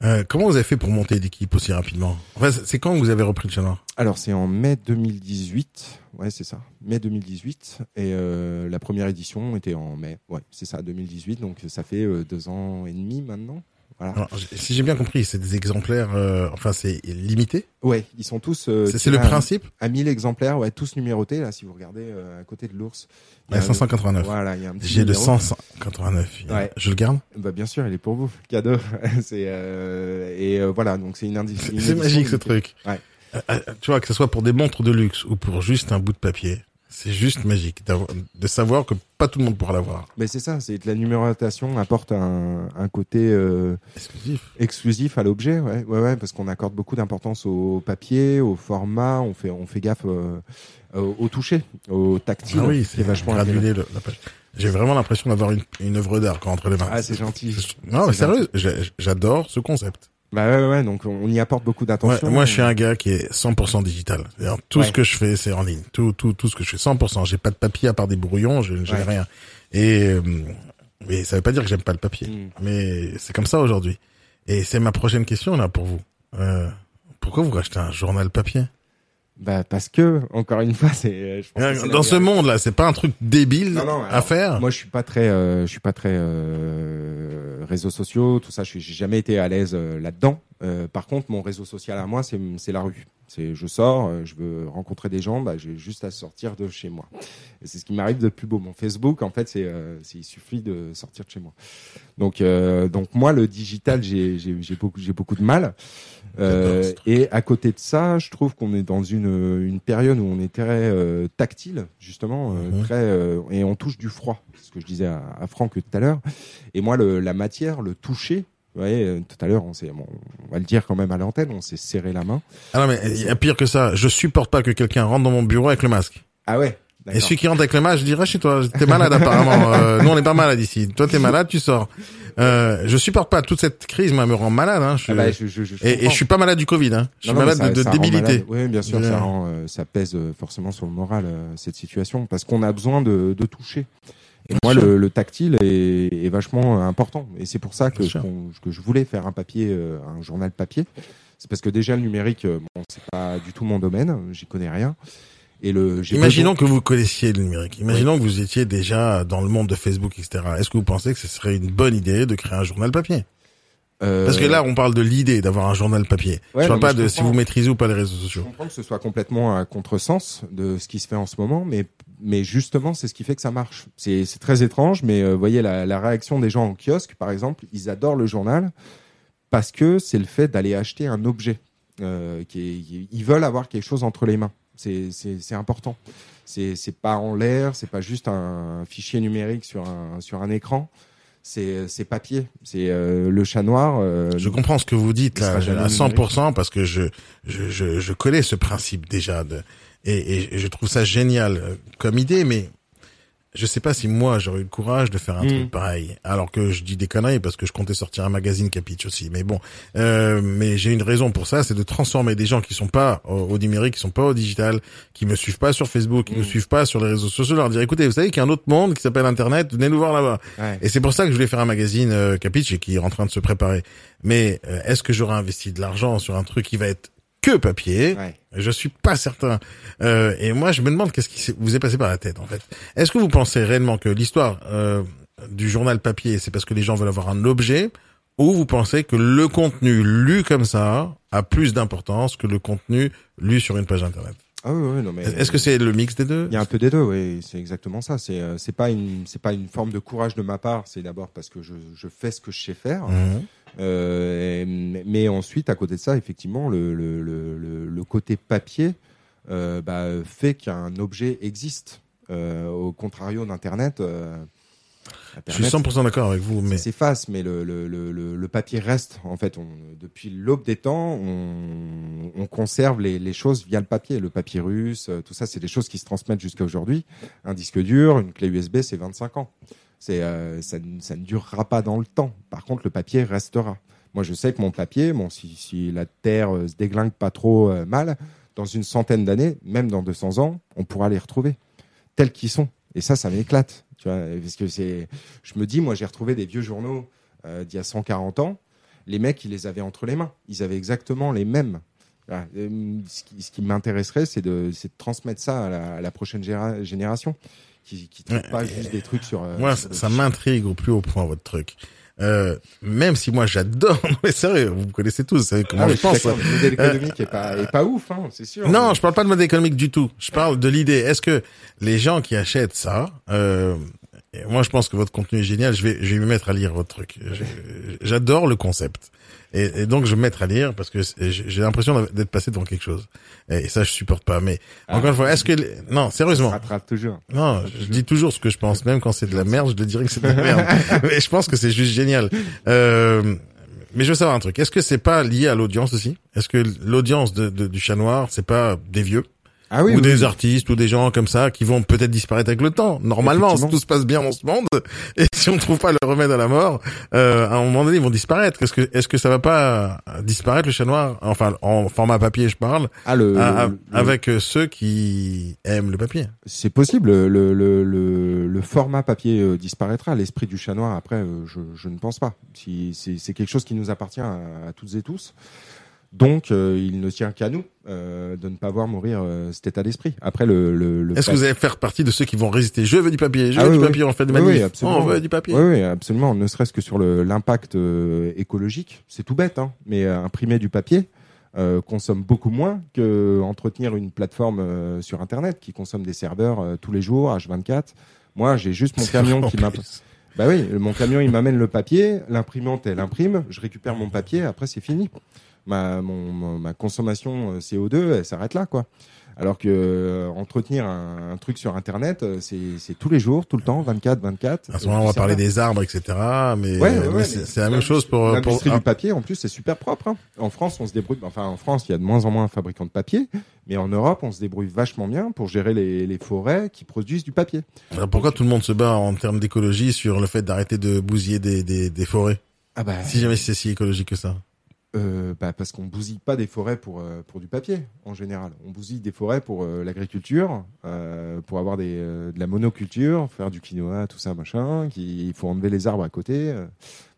Euh, Comment vous avez fait pour monter l'équipe aussi rapidement? Enfin, c'est quand vous avez repris le chat noir Alors c'est en mai 2018, ouais c'est ça, mai 2018, et euh, la première édition était en mai, ouais c'est ça, 2018, donc ça fait euh, deux ans et demi maintenant. Voilà. Alors, j- Si j'ai bien compris, c'est des exemplaires, euh, enfin c'est limité Ouais, ils sont tous. euh, C'est- le à- principe À 1000 exemplaires, ouais, tous numérotés. Là, si vous regardez euh, à côté de l'ours. il y a Ouais, un- 589. Voilà, il y a un petit J'ai le numéro. 189. Ouais. Je le garde Bah bien sûr, il est pour vous, cadeau. <laughs> c'est euh, et voilà, donc c'est une indi- une C'est magique ce truc. Ouais. Tu vois, que ce soit pour des montres de luxe ou pour juste un bout de papier, c'est juste magique de savoir que pas tout le monde pourra l'avoir. Mais c'est ça, c'est que la numérotation apporte un, un côté euh, Exclusif. exclusif à l'objet, ouais, ouais, ouais, parce qu'on accorde beaucoup d'importance au papier, au format, on fait, on fait gaffe euh, au, au toucher, au tactile, Ah oui, c'est est vachement granulé agréable. le- la page. J'ai vraiment l'impression d'avoir une, une œuvre d'art entre les mains. Ah, c'est gentil. Non, mais sérieux, j'adore ce concept. Bah ouais, ouais, donc on y apporte beaucoup Ouais, d'attention. moi, je suis un gars qui est 100% digital. Tout Ouais. ce que je fais, c'est en ligne. Tout, tout, tout ce que je fais, 100%. J'ai pas de papier à part des brouillons, je j'ai Ouais. rien. Et, euh, mais ça veut pas dire que j'aime pas le papier. Mm. Mais c'est comme ça aujourd'hui. Et c'est ma prochaine question, là, pour vous. Euh, pourquoi vous rachetez un journal papier? Bah parce que encore une fois, c'est euh, je pense que c'est la Dans ce vérité. monde-là, c'est pas un truc débile Non, non, à faire. Moi, je suis pas très, euh, je suis pas très euh, réseaux sociaux, tout ça. Je j'ai jamais été à l'aise euh, là-dedans. Euh, par contre, mon réseau social à moi, c'est c'est la rue. C'est je sors, euh, je veux rencontrer des gens, bah, j'ai juste à sortir de chez moi. Et c'est ce qui m'arrive de plus beau. Mon Facebook, en fait, c'est euh, il suffit de sortir de chez moi. Donc euh, donc moi, le digital, j'ai beaucoup beaucoup de mal. Euh, et à côté de ça, je trouve qu'on est dans une, une période où on est très euh, tactile, justement, euh, Mhm. très euh, et on touche du froid. Ce que je disais à, à Franck tout à l'heure. Et moi, le, la matière, le toucher. Vous voyez, euh, tout à l'heure, on bon, on va le dire quand même à l'antenne, on s'est serré la main. Ah non, mais il y a pire que ça. Je supporte pas que quelqu'un rentre dans mon bureau avec le masque. Ah ouais. Et celui qui rentre avec le masque, je dirais chez toi, t'es malade apparemment. <laughs> Euh, nous, on n'est pas malade ici. Toi, t'es malade, tu sors. Euh, je supporte pas toute cette crise, moi, me rend malade. Hein. Je, Ah bah, je, je, je et, et je suis pas malade du Covid. Hein. Je suis Non, malade ça- de, ça débilité. malade. Oui, bien sûr, Je- ça, rend, euh, ça pèse euh, forcément sur le moral euh, cette situation, parce qu'on a besoin de, de toucher. Et moi, le, le tactile est, est vachement important, et c'est pour ça que, je voulais faire un papier, euh, un journal papier. C'est parce que déjà le numérique, euh, bon, c'est pas du tout mon domaine, j'y connais rien. Et le, Imaginons besoin- que vous connaissiez le numérique. Imaginons que vous étiez déjà dans le monde de Facebook, etc. Est-ce que vous pensez que ce serait une bonne idée de créer un journal papier? Euh, Parce que là, on parle de l'idée d'avoir un journal papier. Ouais, je parle pas je de si vous maîtrisez ou pas les réseaux Je sociaux. comprends que ce soit complètement à contresens de ce qui se fait en ce moment, mais mais justement, c'est ce qui fait que ça marche. C'est très étrange, mais euh, voyez la, la réaction des gens au kiosque, par exemple, ils adorent le journal parce que c'est le fait d'aller acheter un objet. Euh, qui est, ils veulent avoir quelque chose entre les mains. C'est important. C'est pas en l'air, c'est pas juste un fichier numérique sur un sur un écran. C'est papier. C'est euh, le chat noir. euh, Je comprends ce que vous dites là à 100% parce que je, je, je, je connais ce principe déjà de, et, et je trouve ça génial euh, comme idée, mais je sais pas si moi j'aurais eu le courage de faire un truc pareil. Alors que je dis des conneries parce que je comptais sortir un magazine Capitch aussi. Mais bon, euh, mais j'ai une raison pour ça, c'est de transformer des gens qui sont pas au, au numérique, qui sont pas au digital, qui me suivent pas sur Facebook, qui me suivent pas sur les réseaux sociaux, leur dire écoutez, vous savez qu'il y a un autre monde qui s'appelle Internet, venez nous voir là-bas. ouais. Et c'est pour ça que je voulais faire un magazine euh, Capitch et qui est en train de se préparer. Mais euh, est-ce que j'aurais investi de l'argent sur un truc qui va être que papier Ouais. Je suis pas certain. Euh, et moi, je me demande qu'est-ce qui vous est passé par la tête en fait. Est-ce que vous pensez réellement que l'histoire euh, du journal papier, c'est parce que les gens veulent avoir un objet, ou vous pensez que le contenu lu comme ça a plus d'importance que le contenu lu sur une page internet? Ah oui, oui, non mais. Est-ce que c'est le mix des deux? Il y a un peu des deux, oui, c'est exactement ça. C'est euh, c'est pas une c'est pas une forme de courage de ma part. C'est d'abord parce que je, je fais ce que je sais faire, Mhm. Euh, mais ensuite à côté de ça, effectivement, le le le, le, le côté papier euh, bah, fait qu'un objet existe. Euh, au contrario d'Internet. Je suis Internet, 100% d'accord avec vous, mais ça s'efface, mais le, le, le, le, le papier reste. En fait, on, depuis l'aube des temps, on, on conserve les, les choses via le papier. Le papyrus, tout ça, c'est des choses qui se transmettent jusqu'à aujourd'hui. Un disque dur, une clé USB, c'est 25 ans. C'est, euh, ça, ne- durera pas dans le temps. Par contre, le papier restera. Moi, je sais que mon papier, bon, si, la Terre euh, se déglingue pas trop euh, mal, dans une centaine d'années, même dans 200 ans, on pourra les retrouver tels qu'ils sont. Et ça, ça m'éclate. Tu vois, parce que c'est, je me dis, moi, j'ai retrouvé des vieux journaux d'il y a 140 ans. Les mecs, ils les avaient entre les mains. Ils avaient exactement les mêmes. Ce qui, m'intéresserait, c'est de, de transmettre ça à la, prochaine génération, qui, qui traite pas juste des trucs sur. euh, Moi, sur ça, m'intrigue au plus haut point votre truc. Euh, même si moi j'adore, non <laughs> mais sérieux, vous me connaissez tous, vous savez comment Ah, mais je pense. le modèle économique est pas, est pas ouf, hein, c'est sûr. Non, Mais- je parle pas de mode économique du tout. Je parle de l'idée. Est-ce que les gens qui achètent ça, euh, moi je pense que votre contenu est génial. Je vais, je vais me mettre à lire votre truc. Je- J'adore le concept. Et, et donc je vais me mettre à lire parce que j'ai l'impression d'être passé devant quelque chose. Et ça je supporte pas. Mais Ah. encore une fois, est-ce que les- non, sérieusement, rattrape toujours. non, je dis toujours ce que je pense, même quand c'est de la merde, je le dirais que c'est de la <laughs> merde. mais je pense que c'est juste génial. Euh, mais je veux savoir un truc. Est-ce que c'est pas lié à l'audience aussi? Est-ce que l'audience de, de- du chat noir, c'est pas des vieux? Ah oui, ou oui, des artistes ou des gens comme ça qui vont peut-être disparaître avec le temps Normalement, si tout se passe bien dans ce monde, <laughs> et si on trouve pas le remède à la mort, euh, à un moment donné, ils vont disparaître. Est-ce que est-ce que ça va pas disparaître le chat noir? Enfin, en format papier, je parle, Ah, le, à- à- le- avec euh, ceux qui aiment le papier. C'est possible. Le, le, le, le format papier euh, disparaîtra. L'esprit du chat noir, après, euh, je, je ne pense pas. Si, c'est, c'est quelque chose qui nous appartient à, à toutes et tous. Donc, euh, il ne tient qu'à nous euh, de ne pas voir mourir euh, cet état d'esprit. Après, le, le, le Est-ce que vous allez faire partie de ceux qui vont résister Je veux du papier, je Ah veux oui, du oui. papier, on fait des Oui, manifs, oui, absolument. on veut du papier. Oui, oui, absolument. Ne serait-ce que sur l'impact euh, écologique, c'est tout bête, hein, mais euh, imprimer du papier euh, consomme beaucoup moins que entretenir une plateforme euh, sur Internet qui consomme des serveurs euh, tous les jours, H24. Moi, j'ai juste mon <laughs> camion qui plus. Bah oui, mon camion il m'amène le papier, l'imprimante elle imprime, je récupère mon papier, après c'est fini. Ma, mon, mon- ma consommation euh, CO2 elle s'arrête là quoi. Alors que euh, entretenir un, un truc sur internet euh, c'est c'est tous les jours, tout le temps, 24 24. À ce moment, on va parler des arbres, etc. Mais, Ouais, ouais, mais ouais, c'est la même chose pour. pour... l'industrie ah, du papier. En plus, c'est super propre. hein. En France, on se débrouille. Enfin, en France, il y a de moins en moins de fabricants de papier, mais en Europe, on se débrouille vachement bien pour gérer les, les forêts qui produisent du papier. alors pourquoi tout le monde se bat en termes d'écologie sur le fait d'arrêter de bousiller des, des, des forêts? Ah bah, Si jamais c'est si écologique que ça. Euh, bah, parce qu'on bousille pas des forêts pour euh, pour du papier en général. On bousille des forêts pour euh, l'agriculture, euh, pour avoir des euh, de la monoculture, faire du quinoa, tout ça machin. Qui, il faut enlever les arbres à côté. euh.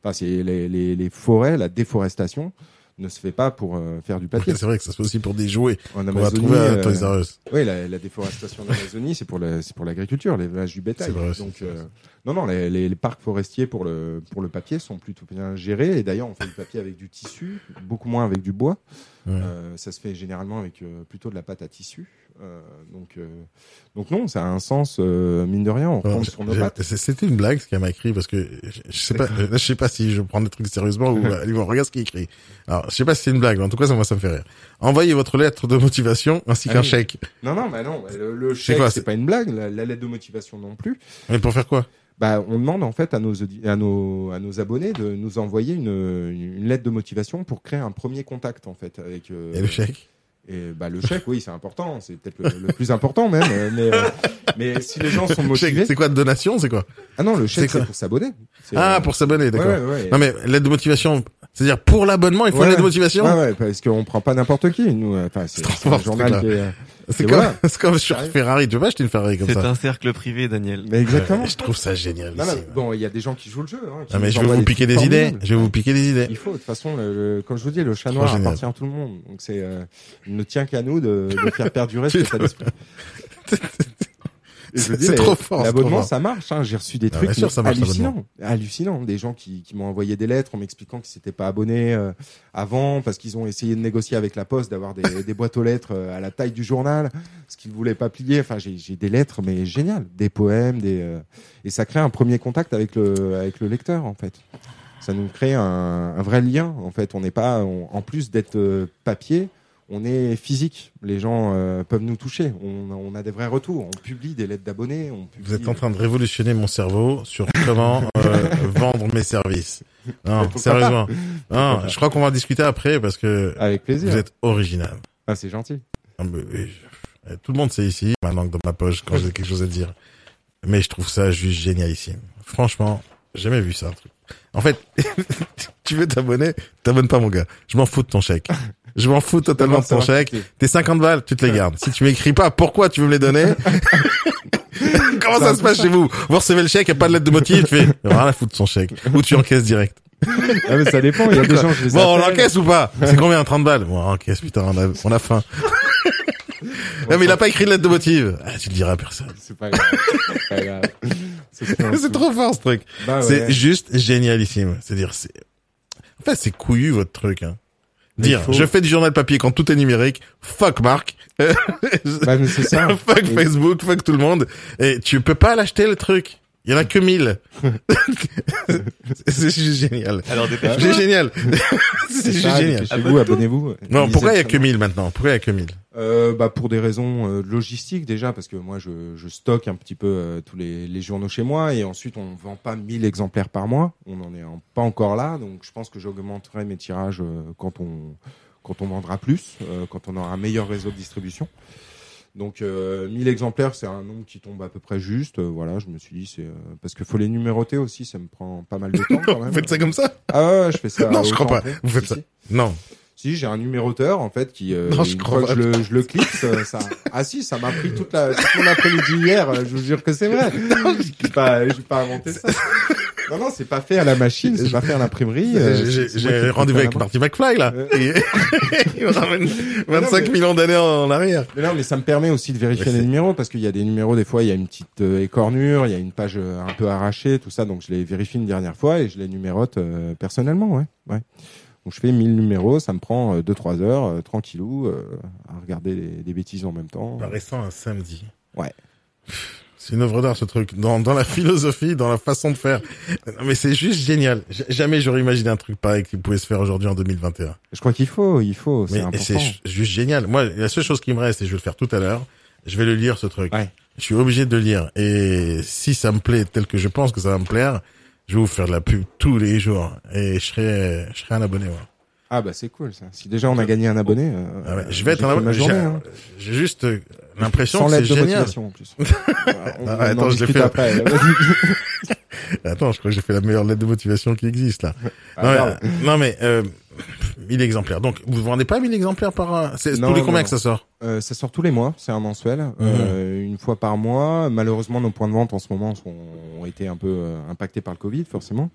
Enfin, c'est les, les les forêts, la déforestation. Ne se fait pas pour euh, faire du papier. <laughs> C'est vrai que ça se fait aussi pour des jouets. En On va Amazonie, trouver à euh, Toys R Us. Oui, la, la déforestation d'Amazonie, c'est pour la, c'est pour l'agriculture, l'élevage du bétail. C'est vrai Donc, euh, non, non, les, les, les parcs forestiers pour le pour le papier sont plutôt bien gérés. Et d'ailleurs, on fait du papier avec du tissu, beaucoup moins avec du bois. Ouais. Ça se fait généralement avec plutôt de la pâte à tissu. Euh, donc, euh, donc non, ça a un sens euh, mine de rien. On sur nos pattes. C'était une blague ce qu'elle m'a écrit parce que je, je sais pas, là, <laughs> je sais pas si je prends des trucs sérieusement ou <laughs> regarde ce qu'il écrit. Alors, je sais pas si c'est une blague, mais en tout cas, ça moi ça me fait rire. Envoyez votre lettre de motivation ainsi Ah qu'un oui. chèque. Non, non, bah non. Le, le chèque, c'est pas une blague. La, la lettre de motivation non plus. Mais pour faire quoi? Bah, on demande en fait à nos, audi- à nos, à nos abonnés de nous envoyer une, une lettre de motivation pour créer un premier contact en fait avec. euh, Et le chèque? Et bah le chèque, oui, c'est important, c'est peut-être le, le plus important même. euh, Mais, euh, mais si les gens sont <laughs> motivés, c'est quoi de donation C'est quoi ah non, le c'est chèque quoi c'est pour s'abonner. C'est, Ah, euh, pour s'abonner, d'accord. ouais, ouais, ouais. Non mais lettre de motivation, c'est-à-dire pour l'abonnement, il faut Ouais, une lettre de ouais. motivation. Ouais, ouais, parce qu'on prend pas n'importe qui. Nous, euh, enfin, c'est, c'est un ce journal truc-là. qui est. euh, C'est comme, voilà. <laughs> c'est comme sur Ferrari. Tu veux pas acheter une Ferrari comme C'est ça un cercle privé, Daniel. Mais exactement. Ouais, Je trouve ça génial. Non, non, bon, il y a des gens qui jouent le jeu. Hein, Non, mais je vais vous piquer des idées. Je vais vous piquer des idées. Il faut, de toute façon, le, le- comme je vous dis, le chat noir génial. appartient à tout le monde. Donc c'est, euh, il ne tient qu'à nous de, de faire perdurer cet état d'esprit. Et je vous dis, C'est trop fort, L'abonnement, ça marche. Hein. J'ai reçu des Ah, trucs sûr, mais ça marche, hallucinants, hallucinants. Des gens qui, qui m'ont envoyé des lettres en m'expliquant qu'ils s'étaient pas abonnés euh, avant parce qu'ils ont essayé de négocier avec la Poste d'avoir des, <laughs> des boîtes aux lettres euh, à la taille du journal, ce qu'ils voulaient pas plier. Enfin, j'ai des lettres, mais géniales, des poèmes, des euh, et ça crée un premier contact avec le avec le lecteur en fait. Ça nous crée un, un vrai lien en fait. On n'est pas, on- en plus d'être euh, papier, on est physique. Les gens euh, peuvent nous toucher. On, on a des vrais retours. On publie des lettres d'abonnés. On publie... Vous êtes en train de révolutionner mon cerveau sur comment euh, <laughs> vendre mes services. Non, sérieusement. Non, je crois qu'on va discuter après parce que Avec plaisir. vous êtes original. Ah, c'est gentil. Tout le monde sait ici, maintenant que dans ma poche, quand j'ai quelque chose à dire. Mais je trouve ça juste génialissime. Franchement, j'ai jamais vu ça, un truc. En fait, <laughs> tu veux t'abonner, t'abonnes pas, mon gars. Je m'en fous de ton chèque. Je m'en fous totalement de ton chèque. t'es. Tes 50 balles, tu te les gardes. Si tu m'écris pas pourquoi tu veux me les donner, <laughs> comment ça se passe chez vous Vous recevez le chèque, y a pas de lettre de motif, tu fais, rien à foutre de son chèque. Ou tu encaisses direct. Ah, mais ça dépend. Il y a des gens, je les Bon, on l'encaisse ou pas C'est combien 30 balles Bon, on encaisse, putain, on a, on a faim. <laughs> Ouais, mais il a pas écrit de lettre de motif. Ah, tu le diras à personne. C'est pas grave. C'est <laughs> trop fort ce truc. Bah ouais. C'est juste génialissime. C'est-à-dire, c'est, en fait, c'est couillu votre truc, hein. Dire, faut- je fais du journal papier quand tout est numérique. Fuck Marc. Bah, <laughs> fuck Facebook, fuck tout le monde. Et tu peux pas l'acheter le truc. Il y en a que 1000. <laughs> c'est juste génial. Alors, dépêche C'est génial. c'est <laughs> juste génial. Dépêchez-vous, abonnez-vous. Non, pourquoi il y a que 1000 maintenant? Pourquoi il y a que 1000? Euh, bah pour des raisons euh, logistiques déjà parce que moi je, je stocke un petit peu euh, tous les, les journaux chez moi et ensuite on vend pas 1000 exemplaires par mois on en est en- pas encore là donc je pense que j'augmenterai mes tirages euh, quand on quand on vendra plus euh, quand on aura un meilleur réseau de distribution donc euh, 1000 exemplaires c'est un nombre qui tombe à peu près juste Euh, voilà je me suis dit c'est euh, parce que faut les numéroter aussi ça me prend pas mal de temps quand <laughs> même Vous faites ça comme ça? ah ouais, je fais ça Non, je crois pas. Vous faites ça. Non. Si, j'ai un numéroteur en fait qui euh, Non, je crois que je le, je le euh, ça. Ah si, ça m'a pris toute la toute mon après-midi hier. euh, Je vous jure que c'est vrai. <laughs> J'ai pas, j'ai pas inventé ça. Non non, c'est pas fait à la machine, c'est pas fait à l'imprimerie. euh, J'ai- le rendez-vous avec. Marty McFly, là. Euh. Et- <laughs> Il me ramène 25 mais- millions d'années en arrière. Mais non, mais ça me permet aussi de vérifier les numéros parce qu'il y a des numéros des fois il y a une petite euh, écornure, il y a une page euh, un peu arrachée, tout ça. Donc je les vérifie une dernière fois et je les numérote euh, personnellement, ouais, ouais. Donc je fais 1000 numéros, ça me prend 2-3 heures, euh, tranquillou, euh, à regarder des, des bêtises en même temps. Paraissant un samedi. Ouais. C'est une œuvre d'art, ce truc. Dans, dans la <laughs> philosophie, dans la façon de faire. Non, mais c'est juste génial. J- Jamais j'aurais imaginé un truc pareil qui pouvait se faire aujourd'hui en 2021. Je crois qu'il faut, il faut, c'est Mais important. c'est ch- juste génial. Moi, la seule chose qui me reste, et je vais le faire tout à l'heure, je vais le lire, ce truc. Ouais. Je suis obligé de le lire. Et si ça me plaît tel que je pense que ça va me plaire, je vais vous faire de la pub tous les jours. Et je serai, je serai un abonné, moi. Ah bah c'est cool ça. Si déjà on a gagné un abonné, euh, Ah ouais, je vais être un abonné. J'ai hein. juste euh, l'impression que c'est lettre de génial. motivation en plus. <laughs> Voilà, on, Ah, on attends, en je l'ai fait. après. <laughs> Attends, je crois que j'ai fait la meilleure lettre de motivation qui existe, là. Ah, non, mais, non, mais, euh, 1000 exemplaires. Donc, vous vendez pas 1000 exemplaires par... euh, C'est Non, tous les non, combien non. que ça sort? Euh, ça sort tous les mois, c'est un mensuel, Mhm. euh, une fois par mois. Malheureusement, nos points de vente en ce moment sont, ont été un peu euh, impactés par le Covid, forcément.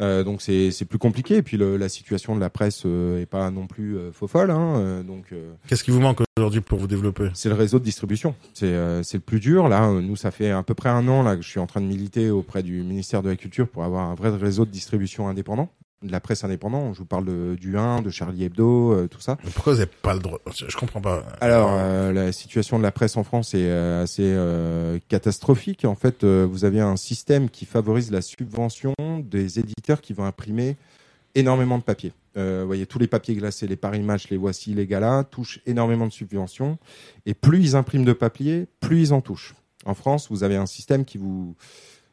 Euh, donc c'est c'est plus compliqué. Et puis le, la situation de la presse euh, est pas non plus euh, faux folle. Hein, euh, donc euh, Qu'est-ce qui vous manque aujourd'hui pour vous développer? C'est le réseau de distribution. C'est euh, c'est le plus dur. Là, nous, ça fait à peu près un an là que je suis en train de militer auprès du ministère de la Culture pour avoir un vrai réseau de distribution indépendant, de la presse indépendante. Je vous parle de, du 1, de Charlie Hebdo, euh, tout ça. Mais Pourquoi vous n'avez pas le droit? Je comprends pas. Alors, euh, la situation de la presse en France est euh, assez euh, catastrophique. En fait, euh, vous avez un système qui favorise la subvention des éditeurs qui vont imprimer énormément de papier. Euh, vous voyez, tous les papiers glacés, les Paris Match, les Voici, les Galas, touchent énormément de subventions. Et plus ils impriment de papier, plus ils en touchent. En France, vous avez un système qui vous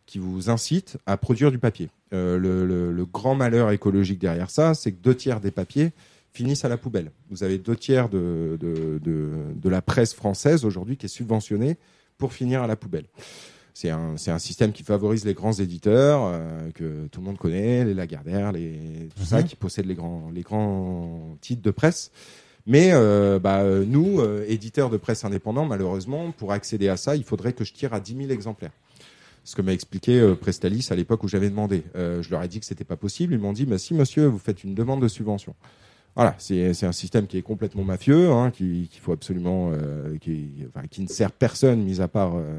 qui vous incite à produire du papier. Euh, le, le- le grand malheur écologique derrière ça, c'est que deux tiers des papiers finissent à la poubelle. Vous avez deux tiers de, de, de, de la presse française aujourd'hui qui est subventionnée pour finir à la poubelle. C'est un, c'est un système qui favorise les grands éditeurs euh, que tout le monde connaît, les Lagardère, les, tout ça, qui possèdent les grands, les grands titres de presse. Mais euh, bah, nous, euh, éditeurs de presse indépendants, malheureusement, pour accéder à ça, il faudrait que je tire à 10 000 exemplaires. Ce que m'a expliqué euh, Prestalis à l'époque où j'avais demandé. Euh, je leur ai dit que c'était pas possible. Ils m'ont dit, bah, si monsieur, vous faites une demande de subvention. Voilà, c'est un système qui est complètement mafieux, hein, qui qu'il faut absolument, euh, qui, enfin, qui ne sert personne, mis à part euh,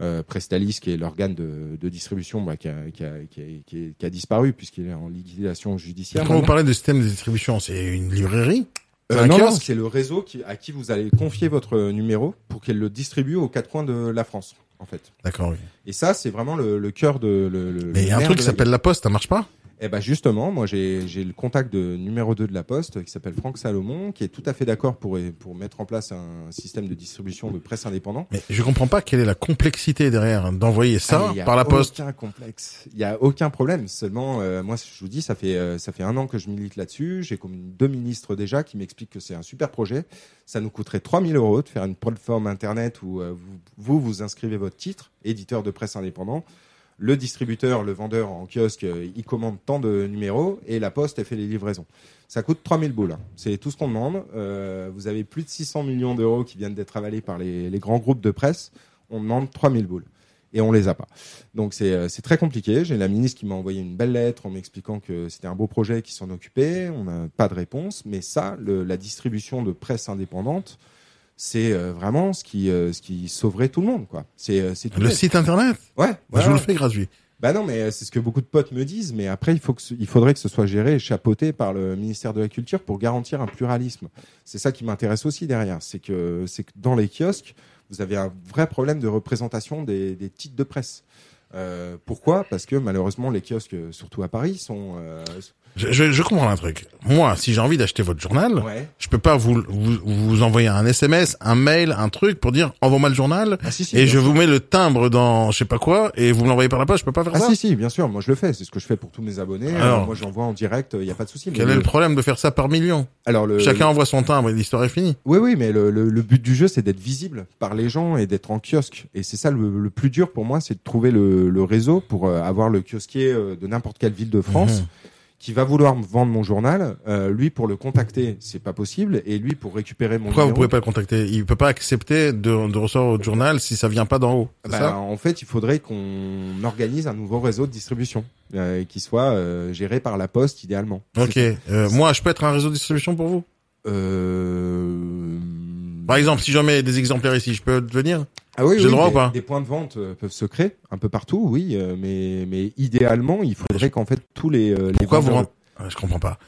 euh, Prestalis, qui est l'organe de, de distribution, bah, qui, a, qui, a, qui, a, qui, a- qui disparu puisqu'il est en liquidation judiciaire. Quand vous parlez de système de distribution, c'est une librairie? Euh, non, c'est le réseau qui, à qui vous allez confier votre numéro pour qu'elle le distribue aux quatre coins de la France, en fait. D'accord, oui. Et ça, c'est vraiment le, le cœur de. Le, le- Mais il y a le un truc qui s'appelle la poste, ça marche pas? Eh ben justement, moi j'ai le contact de numéro 2 de la Poste qui s'appelle Franck Salomon, qui est tout à fait d'accord pour pour mettre en place un système de distribution de presse indépendant. Mais je comprends pas quelle est la complexité derrière d'envoyer ça Ah, il a par la poste. Aucun complexe. Il y a aucun problème. Seulement, euh, moi, je vous dis, ça fait euh, ça fait un an que je milite là-dessus. J'ai comme deux ministres déjà qui m'expliquent que c'est un super projet. Ça nous coûterait 3000 euros de faire une plateforme internet où euh, vous, vous vous inscrivez votre titre, éditeur de presse indépendant. Le distributeur, le vendeur en kiosque, euh, il commande tant de numéros et la poste, elle fait les livraisons. Ça coûte 3000 boules. hein. C'est tout ce qu'on demande. Euh, vous avez plus de 600 millions d'euros qui viennent d'être avalés par les, grands groupes de presse. On demande 3000 boules et on les a pas. Donc c'est euh, c'est très compliqué. J'ai la ministre qui m'a envoyé une belle lettre en m'expliquant que c'était un beau projet qui s'en occupait. On n'a pas de réponse, mais ça, la distribution de presse indépendante, c'est euh, vraiment ce qui euh, ce qui sauverait tout le monde quoi. C'est euh, c'est tout Le site internet? Ouais. Je vous le fais gratuit. Bah non, mais c'est ce que beaucoup de potes me disent. Mais après, il faut que ce- il faudrait que ce soit géré et chapeauté par le ministère de la Culture pour garantir un pluralisme. C'est ça qui m'intéresse aussi derrière. C'est que c'est que dans les kiosques, vous avez un vrai problème de représentation des, des titres de presse. Euh, pourquoi? Parce que malheureusement, les kiosques, surtout à Paris, sont euh, Je, je, je comprends un truc. Moi, si j'ai envie d'acheter votre journal, ouais. je peux pas vous, vous vous envoyer un SMS, un mail, un truc pour dire envoie-moi le journal Ah si si. et je sûr. vous mets le timbre dans je sais pas quoi et vous me l'envoyez par la poste. Je peux pas faire Ah ça. si si, bien sûr. Moi, je le fais. C'est ce que je fais pour tous mes abonnés. Alors. Moi, j'envoie en direct. Il n'y a pas de souci. Quel est le le- problème de faire ça par million? Alors le Chacun envoie son timbre et l'histoire est finie. Oui, oui, mais le, le, le but du jeu, c'est d'être visible par les gens et d'être en kiosque. Et c'est ça le, le plus dur pour moi, c'est de trouver le, le réseau pour euh, avoir le kiosquier euh, de n'importe quelle ville de France Mhm. Qui va vouloir me vendre mon journal. Euh, lui, pour le contacter, c'est pas possible. Et lui, pour récupérer mon Pourquoi vous pouvez pas le contacter? Il peut pas accepter de, de recevoir votre journal si ça vient pas d'en haut. Bah, ça? en fait, il faudrait qu'on organise un nouveau réseau de distribution euh, qui soit euh, géré par la Poste, idéalement. Ok. Euh, moi, je peux être un réseau de distribution pour vous? Euh... Par exemple, si j'en mets des exemplaires ici, je peux devenir Ah oui, J'ai oui, le droit des, ou pas des points de vente euh, peuvent se créer un peu partout, oui, euh, mais mais idéalement, il faudrait qu'en fait tous les euh, les Pourquoi vous rentrez Ah, Je comprends pas.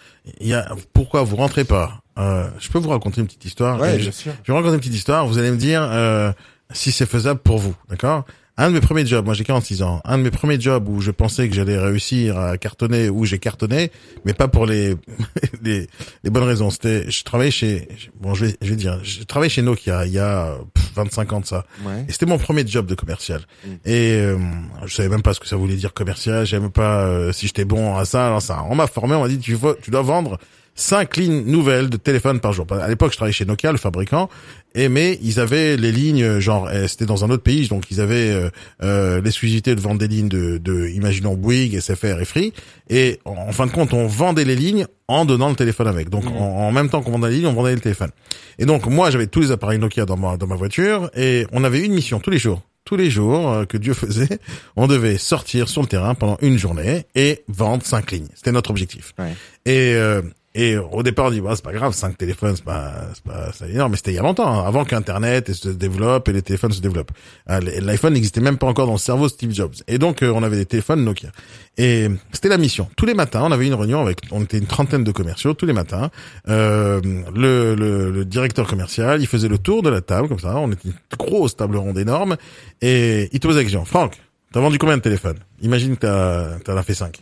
Il y a pourquoi vous rentrez pas euh, Je peux vous raconter une petite histoire. Ouais, bien je, sûr. je vais vous raconter une petite histoire. Vous allez me dire euh, si c'est faisable pour vous, d'accord? Un de mes premiers jobs, moi j'ai 46 ans. Un de mes premiers jobs où je pensais que j'allais réussir à cartonner, où j'ai cartonné, mais pas pour les <laughs> les, les bonnes raisons. C'était, je travaillais chez, bon, je vais, je vais dire, je travaillais chez Nokia il y a pff, 25 ans de ça. Ouais. Et c'était mon premier job de commercial. Mm. Et euh, je savais même pas ce que ça voulait dire commercial. Je savais même pas euh, si j'étais bon à ça. Alors ça, on m'a formé. On m'a dit tu dois vendre cinq lignes nouvelles de téléphone par jour. À l'époque, je travaillais chez Nokia, le fabricant, et mais ils avaient les lignes, genre, eh, c'était dans un autre pays, donc ils avaient euh, euh, l'exclusivité de vendre des lignes de, de imaginons Bouygues, SFR et Free, et en, en fin de compte, on vendait les lignes en donnant le téléphone avec. Donc, en, en même temps qu'on vendait les lignes, on vendait le téléphone. Et donc, moi, j'avais tous les appareils Nokia dans ma dans ma voiture, et on avait une mission tous les jours tous les jours euh, que Dieu faisait, <laughs> on devait sortir sur le terrain pendant une journée et vendre cinq lignes. C'était notre objectif. Ouais. Et euh, et au départ, on dit bah, c'est pas grave, cinq téléphones, c'est pas c'est pas c'est énorme, mais c'était il y a longtemps, hein, avant qu'Internet se développe et les téléphones se développent. Euh, L'iPhone n'existait même pas encore dans le cerveau Steve Jobs. Et donc euh, on avait des téléphones Nokia. Et c'était la mission. Tous les matins, on avait une réunion avec, on était une trentaine de commerciaux tous les matins. Euh, le, le, le directeur commercial, il faisait le tour de la table comme ça. On était une grosse table ronde énorme et il te posait la question. Franck, t'as vendu combien de téléphones? Imagine que t'as t'en as fait cinq.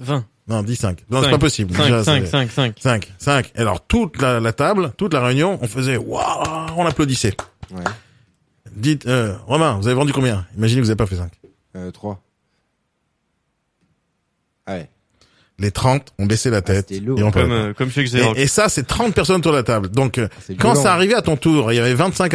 20. Non, dis 5. Non, c'est Cinq. pas possible. 5, Déjà, 5, c'est- 5, 5. 5, 5. Alors, toute la, la table, toute la réunion, on faisait waouh, on applaudissait. Ouais. Dites, euh, Romain, vous avez vendu combien? Imaginez que vous avez pas fait 5. Euh, 3. Ah ouais. Les 30 ont baissé la tête. c'était lourd. et, on Comme, euh, comme chez et, et ça, c'est 30 personnes autour de la table. Donc, C'est quand violent. ça arrivait à ton tour, il y avait 25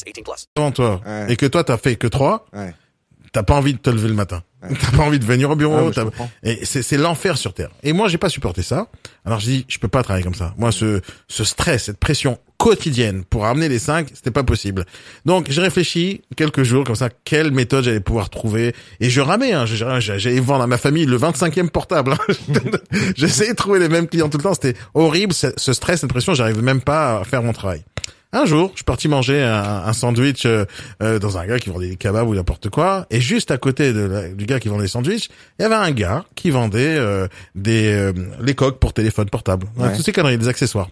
Avant toi, Ouais. et que toi, t'as fait que 3, Ouais. t'as pas envie de te lever le matin. <laughs> T'as pas envie de venir au bureau. Ah, et c'est, c'est l'enfer sur Terre. Et moi, j'ai pas supporté ça. Alors je dis, je peux pas travailler comme ça. Moi, ce, ce stress, cette pression quotidienne pour amener les 5, c'était pas possible. Donc j'ai réfléchi quelques jours comme ça, quelle méthode j'allais pouvoir trouver. Et je ramais, hein, j'ai- j'ai- j'allais vendre à ma famille le 25e portable. hein. <laughs> J'essayais de trouver les mêmes clients tout le temps. C'était horrible, ce ce stress, cette pression. J'arrivais même pas à faire mon travail. Un jour, je suis parti manger un, un sandwich euh, euh, dans un gars qui vendait des kebabs ou n'importe quoi, et juste à côté de la- du gars qui vendait des sandwichs, il y avait un gars qui vendait euh, des euh, les coques pour téléphone portable, Ouais. toutes ces conneries, des accessoires.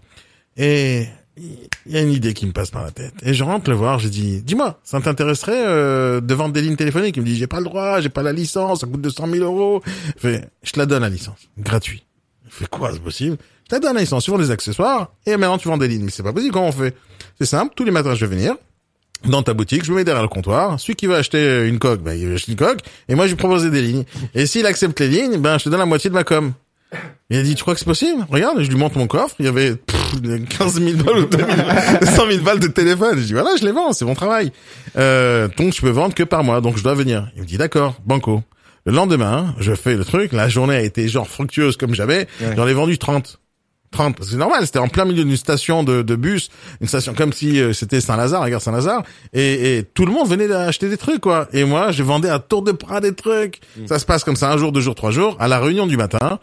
Et il y a une idée qui me passe par la tête. Et je rentre le voir, je dis, dis-moi, ça t'intéresserait euh, de vendre des lignes téléphoniques? Il me dit, j'ai pas le droit, j'ai pas la licence, ça coûte 200 000 euros. Je fais, je te la donne la licence, gratuit. Je fais quoi, c'est possible? Donne la licence, tu vends des accessoires, et maintenant tu vends des lignes. Mais c'est pas possible, comment on fait? C'est simple, tous les matins je vais venir, dans ta boutique, je me mets derrière le comptoir. Celui qui veut acheter une coque, ben, il va acheter une coque. Et moi, je lui propose des lignes. Et s'il accepte les lignes, ben, je te donne la moitié de ma com. Il a dit, tu crois que c'est possible? Regarde, je lui montre mon coffre. Il y avait pff, 15 000 balles ou 2 000, 100 000 balles de téléphone. Je dis, voilà, je les vends, c'est mon travail. Euh, donc, je peux vendre que par mois. Donc, je dois venir. Il me dit, d'accord, banco. Le lendemain, je fais le truc. La journée a été genre fructueuse comme. Ouais. J'en ai vendu 30. 30, parce que c'est normal, c'était en plein milieu d'une station de, de bus, une station comme si euh, c'était Saint-Lazare, la gare Saint-Lazare, et, et tout le monde venait d'acheter des trucs, quoi. Et moi, je vendais à tour de bras des trucs. Ça se passe comme ça, un jour, deux jours, trois jours. À la réunion du matin,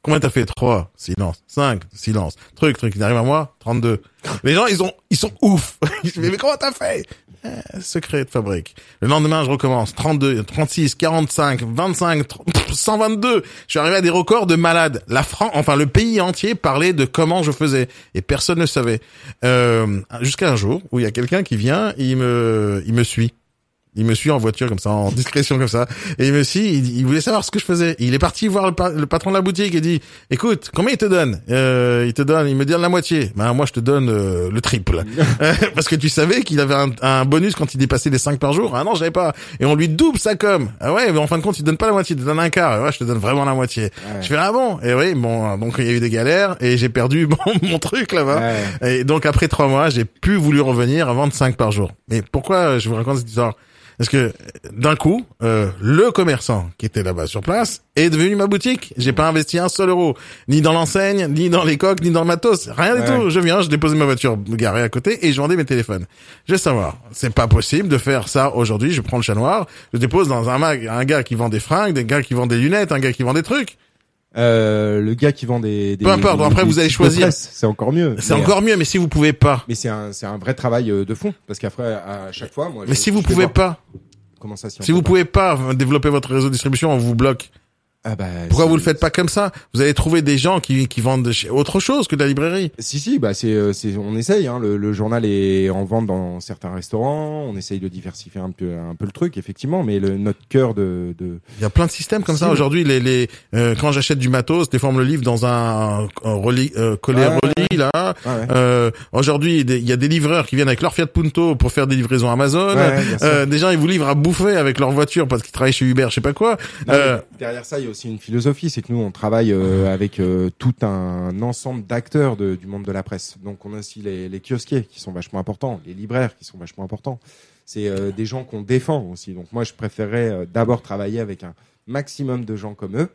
combien t'as fait? Trois, silence. Cinq, silence. Truc, truc, il arrive à moi, 32. Les gens, ils ont, ils sont ouf. <laughs> Disent, mais comment t'as fait? Secret de fabrique. Le lendemain, je recommence. 32, 36, 45, 25, 30, pff, 122. Je suis arrivé à des records de malades. La France, enfin, le pays entier parlait de comment je faisais. Et personne ne savait. Euh, jusqu'à un jour où il y a quelqu'un qui vient, il me, il me suit. Il me suit en voiture comme ça, en discrétion comme ça. Et il me suit, il, il voulait savoir ce que je faisais. Il est parti voir le, pa- le patron de la boutique et dit, écoute, combien il te donne? Euh, Il te donne, il me donne la moitié. Ben moi je te donne euh, le triple. <laughs> Parce que tu savais qu'il avait un, un bonus quand il dépassait les 5 par jour. Ah non, j'avais pas. Et on lui double sa com. Ah ouais, mais en fin de compte, il te donne pas la moitié, il te donne un quart. Ouais, je te donne vraiment la moitié. Je fais ah bon? Et oui, bon, donc il y a eu des galères et j'ai perdu <laughs> mon, mon truc là-bas. Et donc après trois mois, j'ai plus voulu revenir à vendre 5 par jour. Mais pourquoi je vous raconte cette histoire? Parce que d'un coup, euh, le commerçant qui était là-bas sur place est devenu ma boutique. J'ai pas investi un seul euro, ni dans l'enseigne, ni dans les coques, ni dans le matos, rien du tout. Je viens, je déposais ma voiture garée à côté et je vendais mes téléphones. Je veux savoir, c'est pas possible de faire ça aujourd'hui. Je prends le chat noir, je dépose dans un mag un gars qui vend des fringues, des gars qui vendent des lunettes, un gars qui vend des trucs. Euh, le gars qui vend des, des Peu importe, des- après, des vous allez choisir. C'est encore mieux. C'est encore mieux, mais si vous pouvez pas, Mais c'est un, c'est un vrai travail euh, de fond, parce qu'après, à chaque fois, moi. mais je- si vous pouvez pas, Comment ça, si, si vous pas pouvez pas développer votre réseau de distribution, on vous bloque. Ah bah, Pourquoi vous le faites pas comme ça? Vous allez trouver des gens qui, qui vendent autre chose que de la librairie. Si si bah c'est euh, c'est on essaye hein. le, le journal est en vente dans certains restaurants on essaye de diversifier un peu un peu le truc effectivement mais le notre cœur de, de Il y a plein de systèmes comme Si, ça aujourd'hui. Les, les euh, quand j'achète du matos, des fois on me le livre dans un, un relis, euh, collet Ouais, relis là. Ouais. Euh, aujourd'hui, il y a des livreurs qui viennent avec leur Fiat Punto pour faire des livraisons Amazon. Ouais, euh, des gens ils vous livrent à bouffer avec leur voiture parce qu'ils travaillent chez Uber, je sais pas quoi. Non, Euh, mais derrière ça, il y a aussi une philosophie, c'est que nous, on travaille euh, avec euh, tout un ensemble d'acteurs de- du monde de la presse. Donc, on a aussi les, les kiosquiers qui sont vachement importants, les libraires qui sont vachement importants. C'est euh, des gens qu'on défend aussi. Donc, moi, je préférerais d'abord travailler avec un maximum de gens comme eux.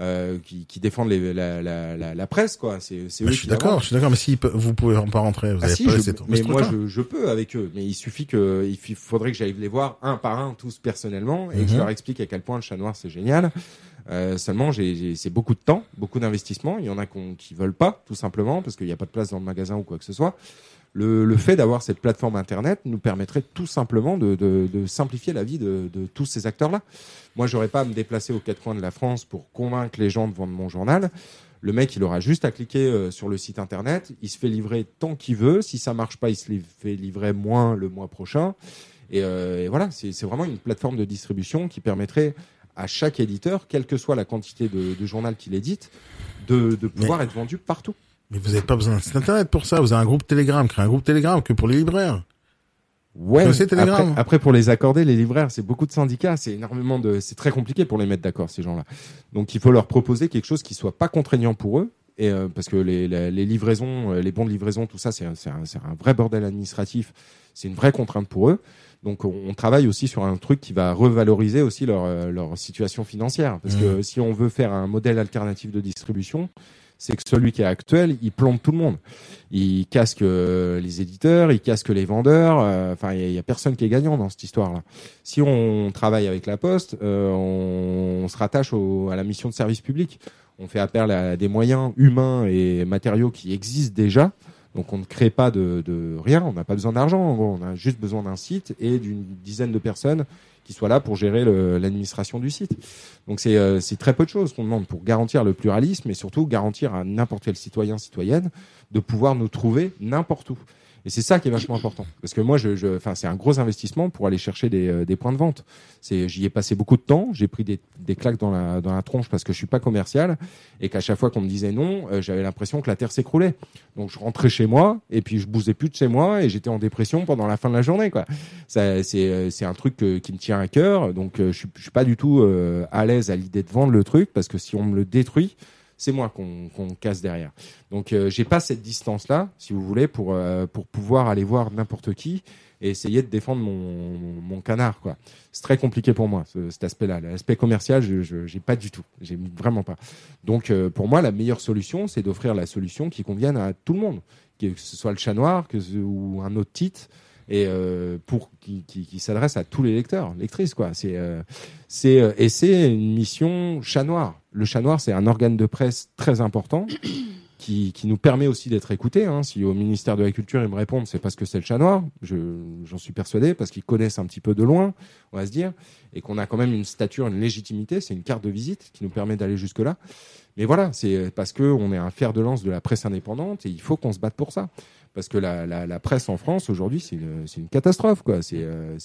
Euh, qui, qui défendent les, la, la, la, la presse quoi c'est c'est bah, eux je suis d'accord, je suis d'accord. Mais si vous pouvez pas rentrer, vous Ah avez si, pas je- mais moi je, je peux avec eux, mais il suffit que il faudrait que j'aille les voir un par un tous personnellement et que je Mhm. leur explique à quel point le chat noir c'est génial. Euh, seulement c'est beaucoup de temps, beaucoup d'investissement. Il y en a qu'on- qui veulent pas tout simplement parce qu'il n'y a pas de place dans le magasin ou quoi que ce soit. Le, le fait d'avoir cette plateforme internet nous permettrait tout simplement de, de, de simplifier la vie de, de tous ces acteurs-là. Moi, j'aurais pas à me déplacer aux quatre coins de la France pour convaincre les gens de vendre mon journal. Le mec, il aura juste à cliquer euh, sur le site internet. Il se fait livrer tant qu'il veut. Si ça marche pas, il se fait livrer moins le mois prochain. Et, euh, et voilà, c'est vraiment une plateforme de distribution qui permettrait à chaque éditeur, quelle que soit la quantité de, de journal qu'il édite, de, de pouvoir être vendu partout. Mais vous n'avez pas besoin d'un site internet pour ça. Vous avez un groupe Telegram, créez un groupe Telegram que pour les libraires. Ouais. Après, Telegram après, pour les accorder, les libraires, c'est beaucoup de syndicats, c'est énormément de, c'est très compliqué pour les mettre d'accord ces gens-là. Donc il faut leur proposer quelque chose qui soit pas contraignant pour eux. Et euh, parce que les, les, les livraisons, euh, les bons de livraison, tout ça, c'est un, un, vrai bordel administratif. C'est une vraie contrainte pour eux. Donc on, on travaille aussi sur un truc qui va revaloriser aussi leur, euh, leur situation financière. Parce que si on veut faire un modèle alternatif de distribution, c'est que celui qui est actuel, il plombe tout le monde. Il casque euh, les éditeurs, il casque les vendeurs. euh, Enfin, il y, a- personne qui est gagnant dans cette histoire-là. Si on travaille avec la Poste, euh, on, se rattache à la mission de service public. On fait appel à des moyens humains et matériaux qui existent déjà. Donc on ne crée pas de, rien, on n'a pas besoin d'argent, on a juste besoin d'un site et d'une dizaine de personnes qui soient là pour gérer l'administration du site. Donc c'est euh, c'est très peu de choses qu'on demande pour garantir le pluralisme et surtout garantir à n'importe quel citoyen, citoyenne de pouvoir nous trouver n'importe où. Et c'est ça qui est vachement important. Parce que moi, je, c'est un gros investissement pour aller chercher des, euh, points de vente. J'y ai passé beaucoup de temps. J'ai pris des, claques dans la, tronche parce que je suis pas commercial et qu'à chaque fois qu'on me disait non, euh, j'avais l'impression que la terre s'écroulait. Donc je rentrais chez moi et puis je bousais plus de chez moi et j'étais en dépression pendant la fin de la journée, euh, c'est un truc qui me tient à cœur. Donc je suis, suis pas du tout à l'aise à l'idée de vendre le truc parce que si on me le détruit, c'est moi qu'on casse derrière. Donc euh, j'ai pas cette distance là, si vous voulez, pour euh, pour pouvoir aller voir n'importe qui et essayer de défendre mon, mon canard. C'est très compliqué pour moi ce- cet aspect-là. L'aspect commercial, je j'ai pas du tout, j'ai vraiment pas. Donc euh, pour moi la meilleure solution, c'est d'offrir la solution qui convienne à tout le monde, que ce soit le chat noir que ou un autre titre et euh, pour qui, qui, qui s'adresse à tous les lecteurs, lectrices quoi. C'est euh, c'est euh, et c'est une mission chat noir. Le chat noir, c'est un organe de presse très important <coughs> qui, qui nous permet aussi d'être écoutés. Hein. Si au ministère de la Culture ils me répondent, c'est parce que c'est le chat noir. Je j'en suis persuadé parce qu'ils connaissent un petit peu de loin, on va se dire, et qu'on a quand même une stature, une légitimité. C'est une carte de visite qui nous permet d'aller jusque là. Mais voilà, c'est parce que on est un fer de lance de la presse indépendante et il faut qu'on se batte pour ça. Parce que la, presse en France aujourd'hui, c'est une, catastrophe. quoi. C'est euh,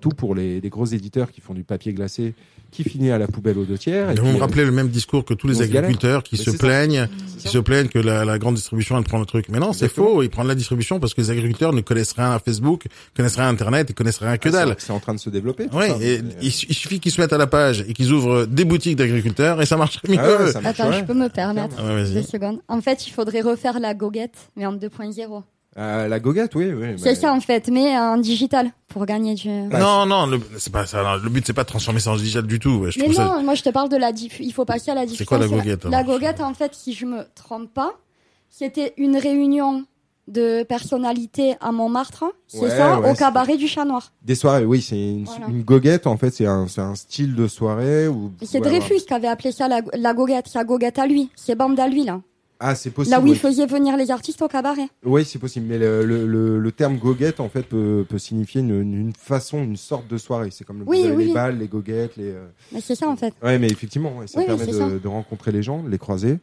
tout pour les gros éditeurs qui font du papier glacé, qui finit à la poubelle aux deux tiers. et Vous me euh, rappelez le même discours que tous les agriculteurs qui se plaignent, qui se plaignent que la, la grande distribution elle prend le truc. Mais non, c'est faux. Ils prennent la distribution parce que les agriculteurs ne connaissent rien à Facebook, connaissent rien à Internet et connaissent rien que Ah, dalle. c'est- en train de se développer. Oui, et il, su- il suffit qu'ils se mettent à la page et qu'ils ouvrent des boutiques d'agriculteurs et ça marche mieux. Ah ouais, ça marche, Attends, ouais. je peux me permettre Ah deux secondes. En fait, il faudrait refaire la goguette, mais en 2.0. Euh, la goguette, oui, oui. C'est ça en fait, mais en digital pour gagner du. Non, non, le, c'est pas ça. Le but c'est pas de transformer ça en digital du tout. ouais, Je Mais non, ça. moi je te parle de la diff. Il faut passer à la diffusion. quoi la goguette, La alors goguette, en fait, si je me trompe pas, c'était une réunion de personnalités à Montmartre, c'est Ouais, ça, ouais, au c'est- cabaret du Chat Noir. Des soirées, oui, c'est une, Voilà. une goguette, en fait, c'est un, c'est un style de soirée où... C'est ouais, Dreyfus qui avait appelé ça la, la goguette, sa goguette à lui, ses bandes à lui là. Ah, c'est possible. Là où il oui. faisait venir les artistes au cabaret. Oui, c'est possible. Mais le, le, le, le terme goguette, en fait, peut, peut signifier une, une, façon, une sorte de soirée. C'est comme le, Oui, vous avez oui, les balles, les goguettes, les... euh, Mais c'est ça en fait. Ouais, mais effectivement, ouais, ça Oui, permet de, ça. de rencontrer les gens, de les croiser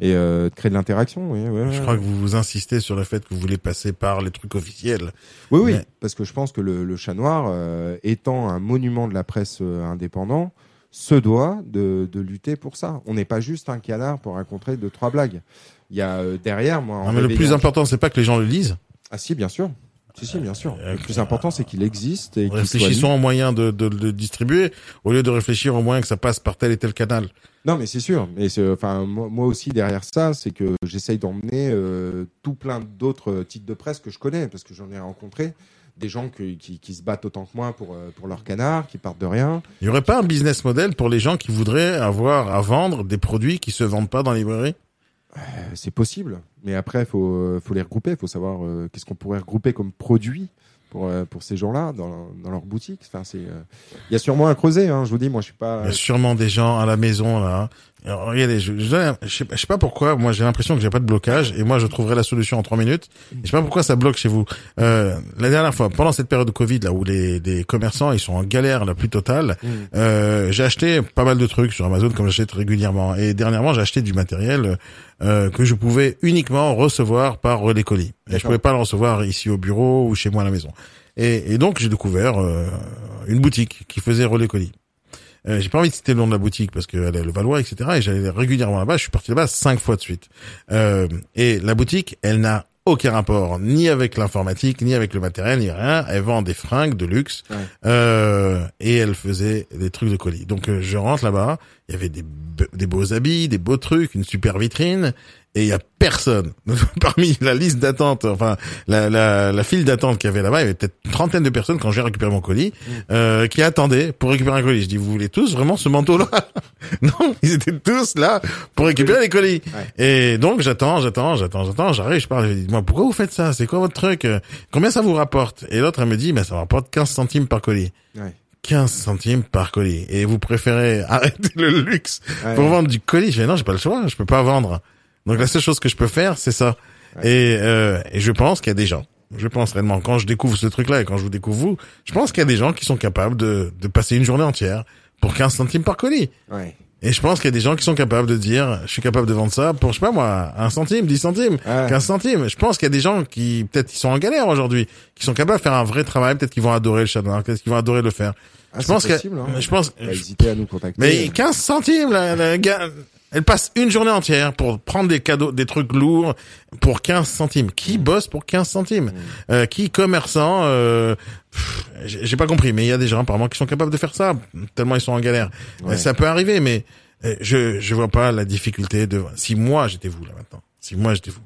et euh, de créer de l'interaction. Oui, ouais, Je crois que vous vous insistez sur le fait que vous voulez passer par les trucs officiels. Oui, oui, parce que je pense que le, le Chat Noir, euh, étant un monument de la presse euh, indépendant, se doit de, de lutter pour ça. On n'est pas juste un canard pour raconter deux trois blagues. Il y a euh, derrière moi. en Non, mais le plus réveillant- important, c'est pas que les gens le lisent. Ah si, bien sûr. Si, si, bien sûr. Euh, Le plus important, c'est qu'il existe et qu'il soit Réfléchissons aux moyens de, le distribuer au lieu de réfléchir aux moyens que ça passe par tel et tel canal. Non, mais c'est sûr. Mais c'est- enfin, moi, moi aussi derrière ça, c'est que j'essaye d'emmener euh, tout plein d'autres titres de presse que je connais parce que j'en ai rencontré des gens qui, qui, qui se battent autant que moi pour euh, pour leur canard, qui partent de rien. Il y aurait pas un business model pour les gens qui voudraient avoir à vendre des produits qui se vendent pas dans les librairies? Euh, c'est possible, mais après faut euh, faut les regrouper, faut savoir euh, qu'est-ce qu'on pourrait regrouper comme produit pour pour ces gens-là dans dans leur boutique. Enfin c'est euh, il y a sûrement un creuset hein, je vous dis moi je suis pas Il y a sûrement des gens à la maison là. Alors, regardez, je, je, je sais, pas- je sais pas pourquoi. Moi, j'ai l'impression que j'ai pas de blocage et moi, je trouverai la solution en trois minutes. Je sais pas pourquoi ça bloque chez vous. Euh, la dernière fois, pendant cette période de Covid là où les, les commerçants ils sont en galère la plus totale, Mm. euh, j'ai acheté pas mal de trucs sur Amazon comme j'achète régulièrement. Et dernièrement, j'ai acheté du matériel euh, que je pouvais uniquement recevoir par relais colis. Et je pouvais pas le recevoir ici au bureau ou chez moi à la maison. Et, et donc, j'ai découvert euh, une boutique qui faisait relais colis. Euh, j'ai pas envie de citer le nom de la boutique parce qu'elle est le Valois, etc. Et j'allais régulièrement là-bas. Je suis parti là-bas cinq fois de suite. Euh, et la boutique, elle n'a aucun rapport ni avec l'informatique, ni avec le matériel, ni rien. Elle vend des fringues de luxe Ouais. euh, et elle faisait des trucs de colis. Donc euh, je rentre là-bas, il y avait des, be- des beaux habits, des beaux trucs, une super vitrine. Et il y a personne <laughs> parmi la liste d'attente, enfin la, la, la file d'attente qu'il y avait là-bas, il y avait peut-être une trentaine de personnes quand j'ai récupéré mon colis euh, qui attendaient pour récupérer un colis. Je dis vous voulez tous vraiment ce manteau-là? <laughs> Non, ils étaient tous là pour récupérer les colis. Et donc j'attends, j'attends, j'attends, j'attends, j'arrive, je parle, je dis moi pourquoi vous faites ça? C'est quoi votre truc? Combien ça vous rapporte? Et l'autre elle me dit mais ça me rapporte 15 centimes par colis. Ouais. 15 centimes par colis. Et vous préférez <laughs> arrêter le luxe Ouais. pour vendre du colis? Je fais non, j'ai pas le choix, je peux pas vendre. Donc la seule chose que je peux faire, c'est ça. Et, euh, et je pense qu'il y a des gens, je pense réellement, quand je découvre ce truc-là et quand je vous découvre vous, je pense qu'il y a des gens qui sont capables de, de passer une journée entière pour 15 centimes par colis. Ouais. Et je pense qu'il y a des gens qui sont capables de dire, je suis capable de vendre ça pour, je sais pas moi, un centime, 10 centimes, Ouais. 15 centimes. Je pense qu'il y a des gens qui, peut-être, ils sont en galère aujourd'hui, qui sont capables de faire un vrai travail, peut-être qu'ils vont adorer le chat noir, peut-être qu'ils vont adorer le faire. Ah, je pense que, possible, hein. je pense, à nous contacter. mais 15 centimes, la, la gars, elle passe une journée entière pour prendre des cadeaux, des trucs lourds pour 15 centimes. Qui bosse pour 15 centimes euh, Qui commerçant euh, J'ai pas compris, mais il y a des gens apparemment qui sont capables de faire ça, tellement ils sont en galère. Ouais. Euh, Ça peut arriver, mais euh, je je vois pas la difficulté de. Si moi j'étais vous là maintenant, si moi j'étais vous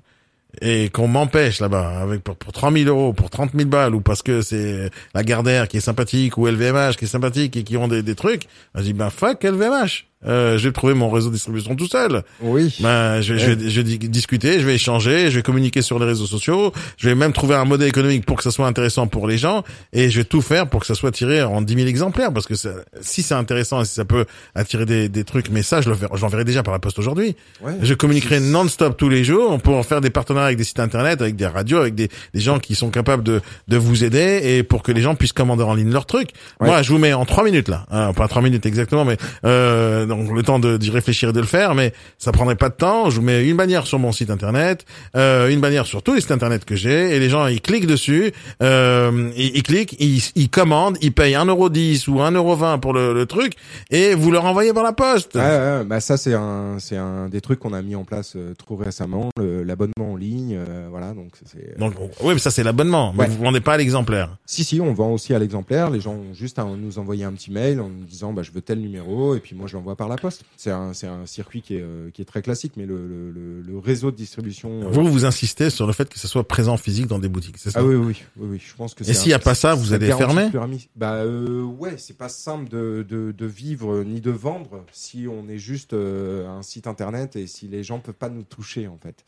et qu'on m'empêche là-bas avec pour, pour 3000 euros, pour 30 000 balles, ou parce que c'est la Gardère qui est sympathique, ou LVMH qui est sympathique et qui ont des, des trucs, je dis, ben fuck LVMH. Euh, je vais trouver mon réseau de distribution tout seul. Oui. Ben, je, je, vais, je vais di- discuter, je vais échanger, je vais communiquer sur les réseaux sociaux, je vais même trouver un modèle économique pour que ça soit intéressant pour les gens, et je vais tout faire pour que ça soit tiré en 10 000 exemplaires, parce que ça- si c'est intéressant, et si ça peut attirer des, des trucs, mais ça, je l'enverrai déjà par la poste aujourd'hui. Ouais. Je communiquerai non-stop tous les jours pour faire des partenariats avec des sites internet, avec des radios, avec des, des gens qui sont capables de, de vous aider et pour que les gens puissent commander en ligne leurs trucs. Ouais. Moi, je vous mets en trois minutes là, hein, pas trois minutes exactement, mais euh, donc le temps de- d'y réfléchir et de le faire, mais ça prendrait pas de temps. Je vous mets une bannière sur mon site internet, euh, une bannière sur tous les sites internet que j'ai, et les gens ils cliquent dessus, euh, ils, ils cliquent, ils, ils commandent, ils payent 1,10€ ou 1,20€ pour le, le truc, et vous leur envoyez par la poste. Ouais, ouais, bah ça c'est un c'est un des trucs qu'on a mis en place euh, trop récemment, l'abonnement en ligne, euh, voilà donc c'est. Donc oui, mais ça c'est l'abonnement, Ouais. vous vendez pas à l'exemplaire. Si si, on vend aussi à l'exemplaire. Les gens ont juste à nous envoyer un petit mail en nous disant bah je veux tel numéro et puis moi je l'envoie par la poste. C'est un, un circuit qui est, euh, qui est très classique, mais le, le, réseau de distribution. euh, Vous, vous insistez sur le fait que ce soit présent physique dans des boutiques, c'est ça? Ah oui, oui, oui, oui, je pense que. Et s'il y un- a pas ça, vous allez fermer? Bah euh, ouais, c'est pas simple de, de, de vivre ni de vendre si on est juste euh, un site internet et si les gens peuvent pas nous toucher en fait.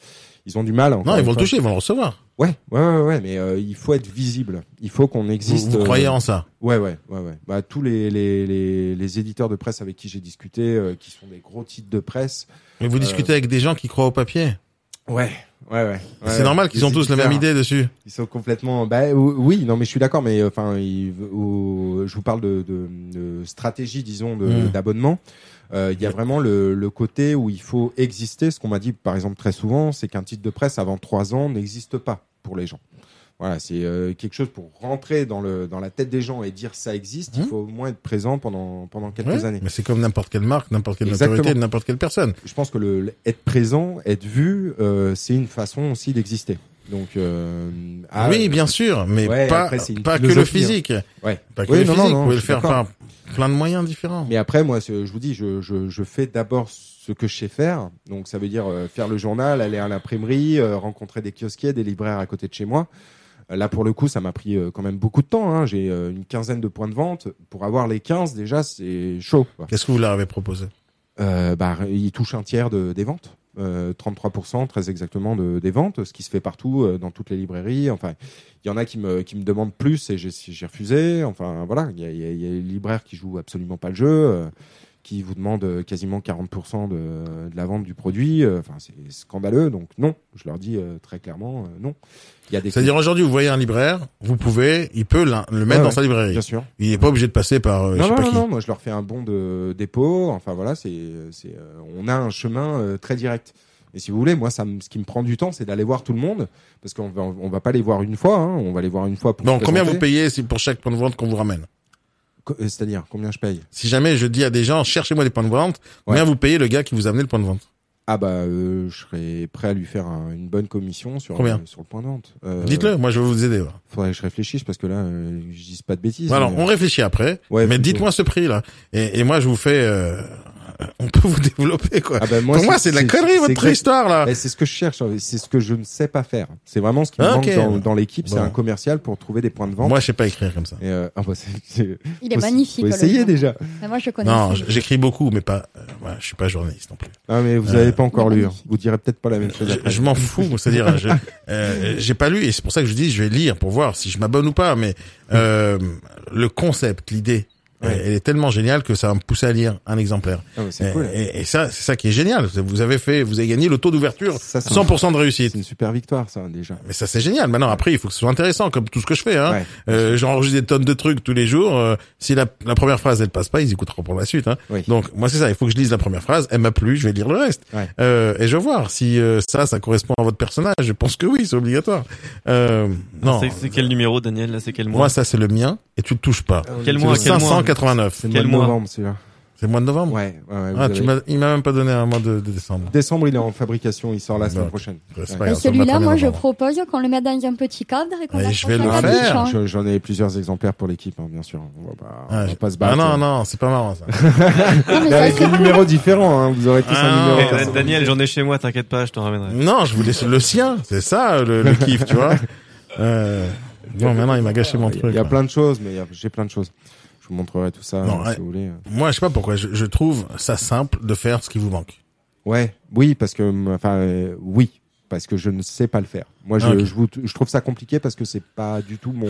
Ils ont du mal. Non, ils vont le toucher, ils vont le recevoir. Ouais, ouais, ouais, ouais, mais euh, il faut être visible. Il faut qu'on existe. Vous, vous euh, croyez en ça? Ouais, ouais, ouais, ouais. Bah, tous les, les, les, les éditeurs de presse avec qui j'ai discuté, euh, qui sont des gros titres de presse. Mais vous discutez avec des gens qui croient au papier? Ouais, ouais, ouais. C'est ouais, normal qu'ils ont tous la même idée dessus. Ils sont complètement. Bah ou- oui, non, mais je suis d'accord, mais enfin, je vous parle de, de, de stratégie, disons, de- Mm. d'abonnement. Il y a vraiment le, le côté où il faut exister. Ce qu'on m'a dit, par exemple, très souvent, c'est qu'un titre de presse avant trois ans n'existe pas pour les gens. Voilà, c'est euh, quelque chose pour rentrer dans le dans la tête des gens et dire ça existe. Il Mhm. faut au moins être présent pendant pendant quelques Ouais, années. Mais c'est comme n'importe quelle marque, n'importe quelle autorité, n'importe quelle personne. Je pense que le, le- être présent, être vu, euh, c'est une façon aussi d'exister. Donc euh, ah, oui, bien sûr, mais ouais, pas, après, que le hein. physique. Ouais. Pas que Oui, le non, physique, non, non, vous pouvez le faire par plein de moyens différents. Mais après, moi, je vous dis, je, je, je fais d'abord ce que je sais faire. Donc, ça veut dire euh, faire le journal, aller à l'imprimerie, euh, rencontrer des kiosquiers, des libraires à côté de chez moi. Euh, Là, pour le coup, ça m'a pris quand même beaucoup de temps. Hein. J'ai une quinzaine de points de vente. Pour avoir les 15, déjà, c'est chaud. Qu'est-ce que vous leur avez proposé? Bah, ils touchent un tiers de, des ventes. Euh, 33% très exactement de, des ventes, ce qui se fait partout euh, dans toutes les librairies. Enfin, il y en a qui me, qui me demandent plus et j'ai refusé. Enfin, voilà, il y a, y a- y a les libraires qui jouent absolument pas le jeu, euh, qui vous demandent euh, quasiment 40% de, de la vente du produit. Euh, Enfin, c'est scandaleux. Donc non, je leur dis euh, très clairement non. Il y a des C'est-à-dire aujourd'hui, vous voyez un libraire, vous pouvez, il peut le mettre Ouais, dans sa librairie. bien sûr. Il n'est pas obligé de passer par euh, je non, sais non, pas non, qui. non, moi je leur fais un bon de dépôt. Enfin voilà, c'est, c'est, euh, on a un chemin euh, très direct. Et si vous voulez, moi, ça, ce qui me prend du temps, c'est d'aller voir tout le monde, parce qu'on va, on va pas les voir une fois. Hein, on va les voir une fois pour. Se combien vous payez pour chaque point de vente qu'on vous ramène? C'est-à-dire combien je paye? Si jamais je dis à des gens, cherchez-moi des points de vente, combien vous payez le gars qui vous a amené le point de vente Ah bah, euh, je serais prêt à lui faire un- une bonne commission sur Combien euh, sur le point de vente. Euh, Dites-le, moi je vais vous aider. ouais. Faudrait que je réfléchisse parce que là, euh, je dis pas de bêtises. Alors, mais- on réfléchit après, Ouais, mais plutôt. dites-moi ce prix-là. Et, et moi, je vous fais... euh, <laughs> on peut vous développer, quoi. Ah bah, Pour moi, c'est de la connerie, votre exact- histoire, là. Eh, C'est ce que je cherche, c'est ce que je ne sais pas faire. C'est vraiment ce qui me Ah, manque dans, dans l'équipe, c'est Bon. un commercial pour trouver des points de vente. Moi, je sais pas écrire comme ça. Et euh, ah bah, c'est- c'est- Il est faut- magnifique. Faut essayer journal. déjà. Mais moi, je connais. Non, aussi. j'écris beaucoup, mais pas... Euh, ouais, je suis pas journaliste non plus. Ah mais vous Euh, avez pas encore lu. hein. Vous direz peut-être pas la même chose. Je, après. je m'en fous, c'est-à-dire, je- <laughs> euh, j'ai pas lu, et c'est pour ça que je dis, je vais lire pour voir si je m'abonne ou pas, mais euh, le concept, l'idée, Ouais. elle, est tellement géniale que ça va me pousser à lire un exemplaire. Ah, Et, cool. et- et ça, c'est ça qui est génial. Vous avez fait, vous avez gagné le taux d'ouverture, Ça, c'est 100% de réussite. C'est une super victoire, ça déjà. Mais ça c'est génial. Maintenant après il faut que ce soit intéressant comme tout ce que je fais. Hein. Ouais. Euh, J'enregistre des tonnes de trucs tous les jours. Euh, si la, la première phrase elle passe pas, ils écouteront pour la suite. Hein. Oui. Donc moi c'est ça. Il faut que je lise la première phrase. Elle m'a plu, je vais lire le reste. Ouais. Euh, et je vais voir si euh, ça ça correspond à votre personnage. Je pense que oui, c'est obligatoire. Euh, non. C'est- quel numéro, Daniel? Là, c'est quel mois? Moi ça c'est le mien et tu le touches pas. Quel mois Quel mois? 589. C'est le Quel mois de novembre, celui-là. C'est le mois de novembre. Ouais, ouais, ouais, vous Ah, tu avez- m'as, il m'a même pas donné un mois de, de décembre. Décembre, il est en fabrication, il sort la semaine Bon, prochaine. Ouais. Et me celui-là, moi, je propose qu'on le mette dans un petit cadre et qu'on je vais le à la faire. hein. Je- J'en ai plusieurs exemplaires pour l'équipe, hein, bien sûr. On va pas, on Ah, va je- pas se ah battre. non non, c'est pas marrant ça. <laughs> Non, mais Avec des numéros différents, hein. vous aurez tous Ah, un non. numéro. Da- Daniel, j'en ai chez moi, t'inquiète pas, je t'en ramènerai. Non, je voulais le sien, c'est ça le, le kiff, tu vois. <laughs> Euh, bon, maintenant il m'a gâché mon Il y a- truc. Il y a plein de choses, mais j'ai plein de choses. Vous montrerai tout ça, Non, euh, ouais. si vous voulez. Moi, je sais pas pourquoi, je, je trouve ça simple de faire ce qui vous manque. Ouais, oui, parce que, enfin, euh, oui, parce que je ne sais pas le faire. Moi, je, Ah, ok. je, vous- je trouve ça compliqué parce que c'est pas du tout mon.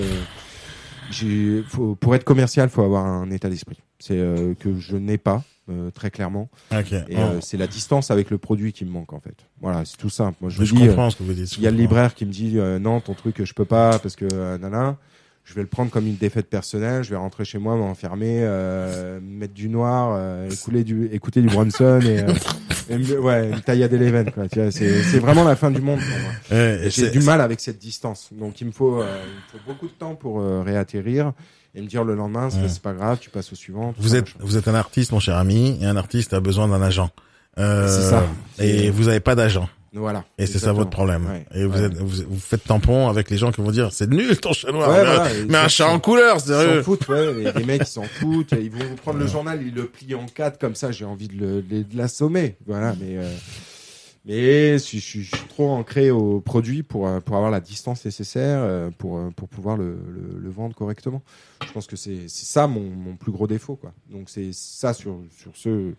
faut- pour être commercial, faut avoir un état d'esprit. C'est euh, que je n'ai pas euh, très clairement, et euh, c'est la distance avec le produit qui me manque en fait. Voilà, c'est tout simple. Moi, je vous je dis, euh, comprends ce que vous dites. s'il y a le libraire qui me dit euh, non, ton truc, je peux pas parce que euh, nana, je vais le prendre comme une défaite personnelle. Je vais rentrer chez moi, m'enfermer, euh, mettre du noir, euh, écouler du, écouter du Bronson et, euh, et me- ouais, une taille à quoi. Tu vois, c'est, c'est vraiment la fin du monde pour moi. Et J'ai du mal avec cette distance. Donc il me faut, euh, il me faut beaucoup de temps pour euh, réatterrir et me dire le lendemain, c'est, Ouais. c'est pas grave, tu passes au suivant. Vous êtes, vous êtes un artiste, mon cher ami, et un artiste a besoin d'un agent. C'est ça. Et vous avez pas d'agent. Voilà. Et c'est ça votre problème. Ouais. Et vous, Ouais. êtes, vous, vous faites tampon avec les gens qui vont dire c'est nul ton chat noir. Ouais, mais, voilà, mais un chat ils en couleur, Ils sérieux. s'en foutent, ouais. Les, les mecs, ils s'en foutent. Ils vont prendre le journal, ils le plient en quatre comme ça. J'ai envie de le- de de l'assommer. Voilà, mais. euh, mais je, suis- je suis- je suis trop ancré au produit pour, euh, pour avoir la distance nécessaire euh, pour, euh, pour pouvoir le, le, le vendre correctement. Je pense que c'est c'est ça mon, mon plus gros défaut. Quoi. Donc c'est ça sur, sur ce...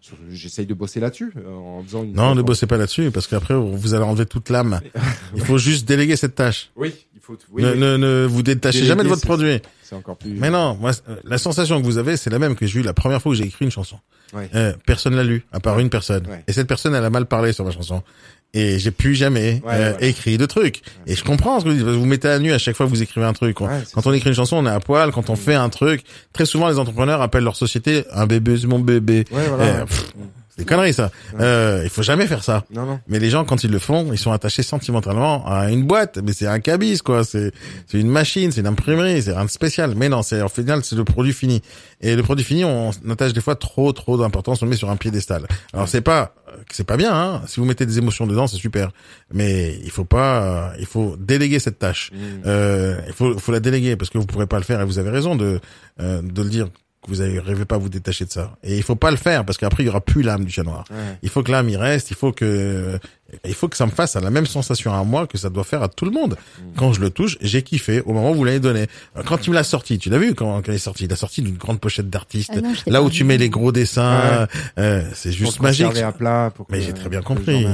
sur- J'essaye de bosser là-dessus en faisant une... Non, ne bossez pas là-dessus parce qu'après vous allez enlever toute l'âme. <laughs> Il faut juste déléguer cette tâche. Oui, faut... Oui, ne, oui. ne, ne vous détachez Déléguer, jamais de votre produit. C'est encore plus... Mais non, moi, euh, la sensation que vous avez, c'est la même que j'ai eue la première fois que j'ai écrit une chanson. Ouais. Euh, personne l'a lu, à part une personne. Ouais. Et cette personne, elle a mal parlé sur ma chanson. Et j'ai plus jamais euh, écrit de trucs. Et je comprends ce que vous dites. parce que Vous mettez à nu à chaque fois que vous écrivez un truc. Quand on écrit une chanson, on est à poil. Quand on fait un truc, très souvent les entrepreneurs appellent leur société un bébé, c'est mon bébé. Ouais, voilà, Euh, pff, c'est des conneries ça. Euh, il faut jamais faire ça. Non, non. Mais les gens, quand ils le font, ils sont attachés sentimentalement à une boîte. Mais c'est un cabis, quoi. C'est, c'est une machine, c'est une imprimerie, c'est rien de spécial. Mais non, c'est, en final, c'est le produit fini. Et le produit fini, on attache des fois trop, trop d'importance, on le met sur un piédestal. Alors c'est pas, que c'est pas bien, hein. Si vous mettez des émotions dedans, c'est super. Mais il faut pas, euh, il faut déléguer cette tâche. Euh, il faut, faut la déléguer parce que vous pourrez pas le faire et vous avez raison de, euh, de le dire que vous n'arrivez pas à vous détacher de ça. Et il faut pas le faire parce qu'après il y aura plus l'âme du chat noir. Ouais. Il faut que l'âme y reste. Il faut que il faut que ça me fasse à la même sensation à moi que ça doit faire à tout le monde. Quand je le touche, j'ai kiffé au moment où vous l'avez donné. Quand tu me l'as sorti, tu l'as vu quand, quand il est sorti, il a sorti d'une grande pochette d'artiste. Ah là où vu. tu mets les gros dessins, euh, c'est juste magique. conserver à plat. Pour Mais j'ai très bien le compris.